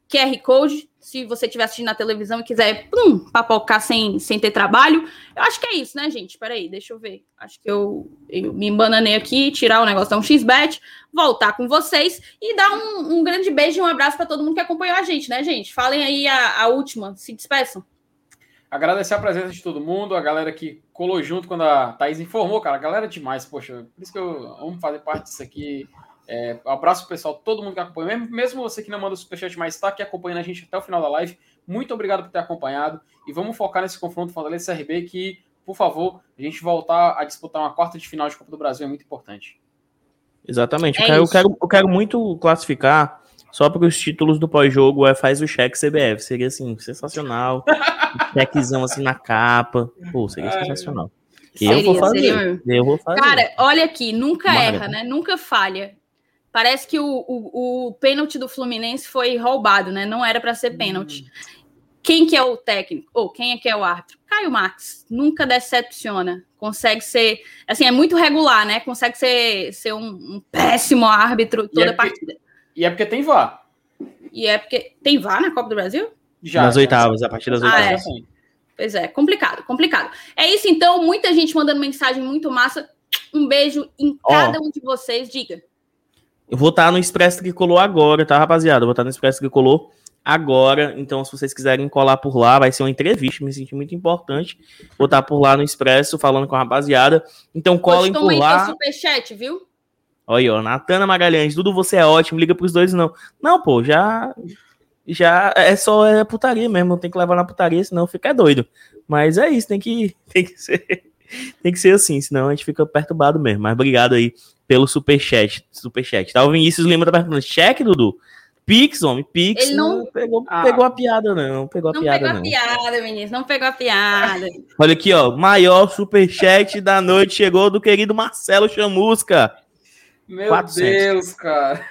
QR Code, se você estiver assistindo na televisão e quiser pum, papocar sem, sem ter trabalho. Eu acho que é isso, né, gente? Peraí, deixa eu ver. Acho que eu, eu me embananei aqui, tirar o negócio da um XBet, voltar com vocês e dar um, um grande beijo e um abraço para todo mundo que acompanhou a gente, né, gente? Falem aí a, a última, se despeçam. Agradecer a presença de todo mundo, a galera que colou junto quando a Thaís informou, cara. A galera é demais, poxa. Por isso que eu amo fazer parte disso aqui. É, abraço pessoal, todo mundo que acompanha. Mesmo, mesmo você que não manda o superchat, mas está aqui acompanhando a gente até o final da live. Muito obrigado por ter acompanhado. E vamos focar nesse confronto Fortaleza CRB que, por favor, a gente voltar a disputar uma quarta de final de Copa do Brasil é muito importante. Exatamente. É eu, quero, eu, quero, eu quero muito classificar só para os títulos do pós-jogo é faz o cheque CBF. Seria assim, sensacional. <laughs> chequezão assim na capa. Pô, seria sensacional. Seria, eu vou fazer. Seria... Eu vou fazer. Cara, olha aqui, nunca erra, né? Nunca falha. Parece que o, o, o pênalti do Fluminense foi roubado, né? Não era para ser pênalti. Hum. Quem que é o técnico? Ou quem é que é o árbitro? Caio Marques. Nunca decepciona. Consegue ser. Assim, é muito regular, né? Consegue ser, ser um, um péssimo árbitro toda é partida. E é porque tem VAR. E é porque tem VAR na Copa do Brasil? Já. Nas oitavas, a partir das oitavas. Ah, é. Pois é, complicado, complicado. É isso então, muita gente mandando mensagem muito massa. Um beijo em cada um de vocês, diga. Eu vou estar no Expresso Tricolor agora, tá, rapaziada? Eu vou estar no Expresso Tricolor agora. Então, se vocês quiserem colar por lá, vai ser uma entrevista, me senti muito importante. Vou estar por lá no Expresso, falando com a rapaziada. Então, colhem por lá. superchat, viu? Olha, ó, Natana Magalhães, tudo você é ótimo, liga pros dois não. Não, pô, já já é só é putaria mesmo, tem que levar na putaria, senão fica doido. Mas é isso, tem que <laughs> tem que ser tem que ser assim, senão a gente fica perturbado mesmo. Mas obrigado aí pelo superchat, superchat. Tá o Vinícius Lima tá perguntando, cheque, Dudu? Pix, homem, Pix. Ele não, não pegou, ah. pegou a piada, não. Não pegou a não piada, pegou não. a piada, Vinícius. Não pegou a piada. Olha aqui, ó. Maior superchat da noite chegou do querido Marcelo Chamusca. Meu 400. Deus, cara.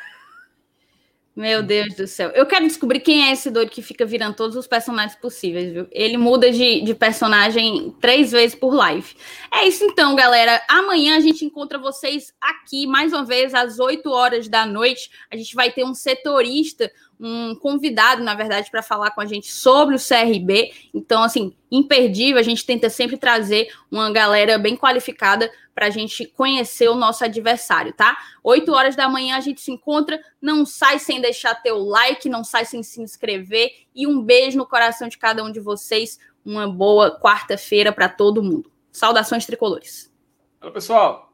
Meu Deus do céu. Eu quero descobrir quem é esse doido que fica virando todos os personagens possíveis, viu? Ele muda de, de personagem três vezes por live. É isso então, galera. Amanhã a gente encontra vocês aqui, mais uma vez, às 8 horas da noite. A gente vai ter um setorista, um convidado, na verdade, para falar com a gente sobre o CRB. Então, assim, imperdível. A gente tenta sempre trazer uma galera bem qualificada para a gente conhecer o nosso adversário, tá? 8 horas da manhã a gente se encontra. Não sai sem deixar teu like, não sai sem se inscrever. E um beijo no coração de cada um de vocês. Uma boa quarta-feira para todo mundo. Saudações tricolores. Olá, pessoal.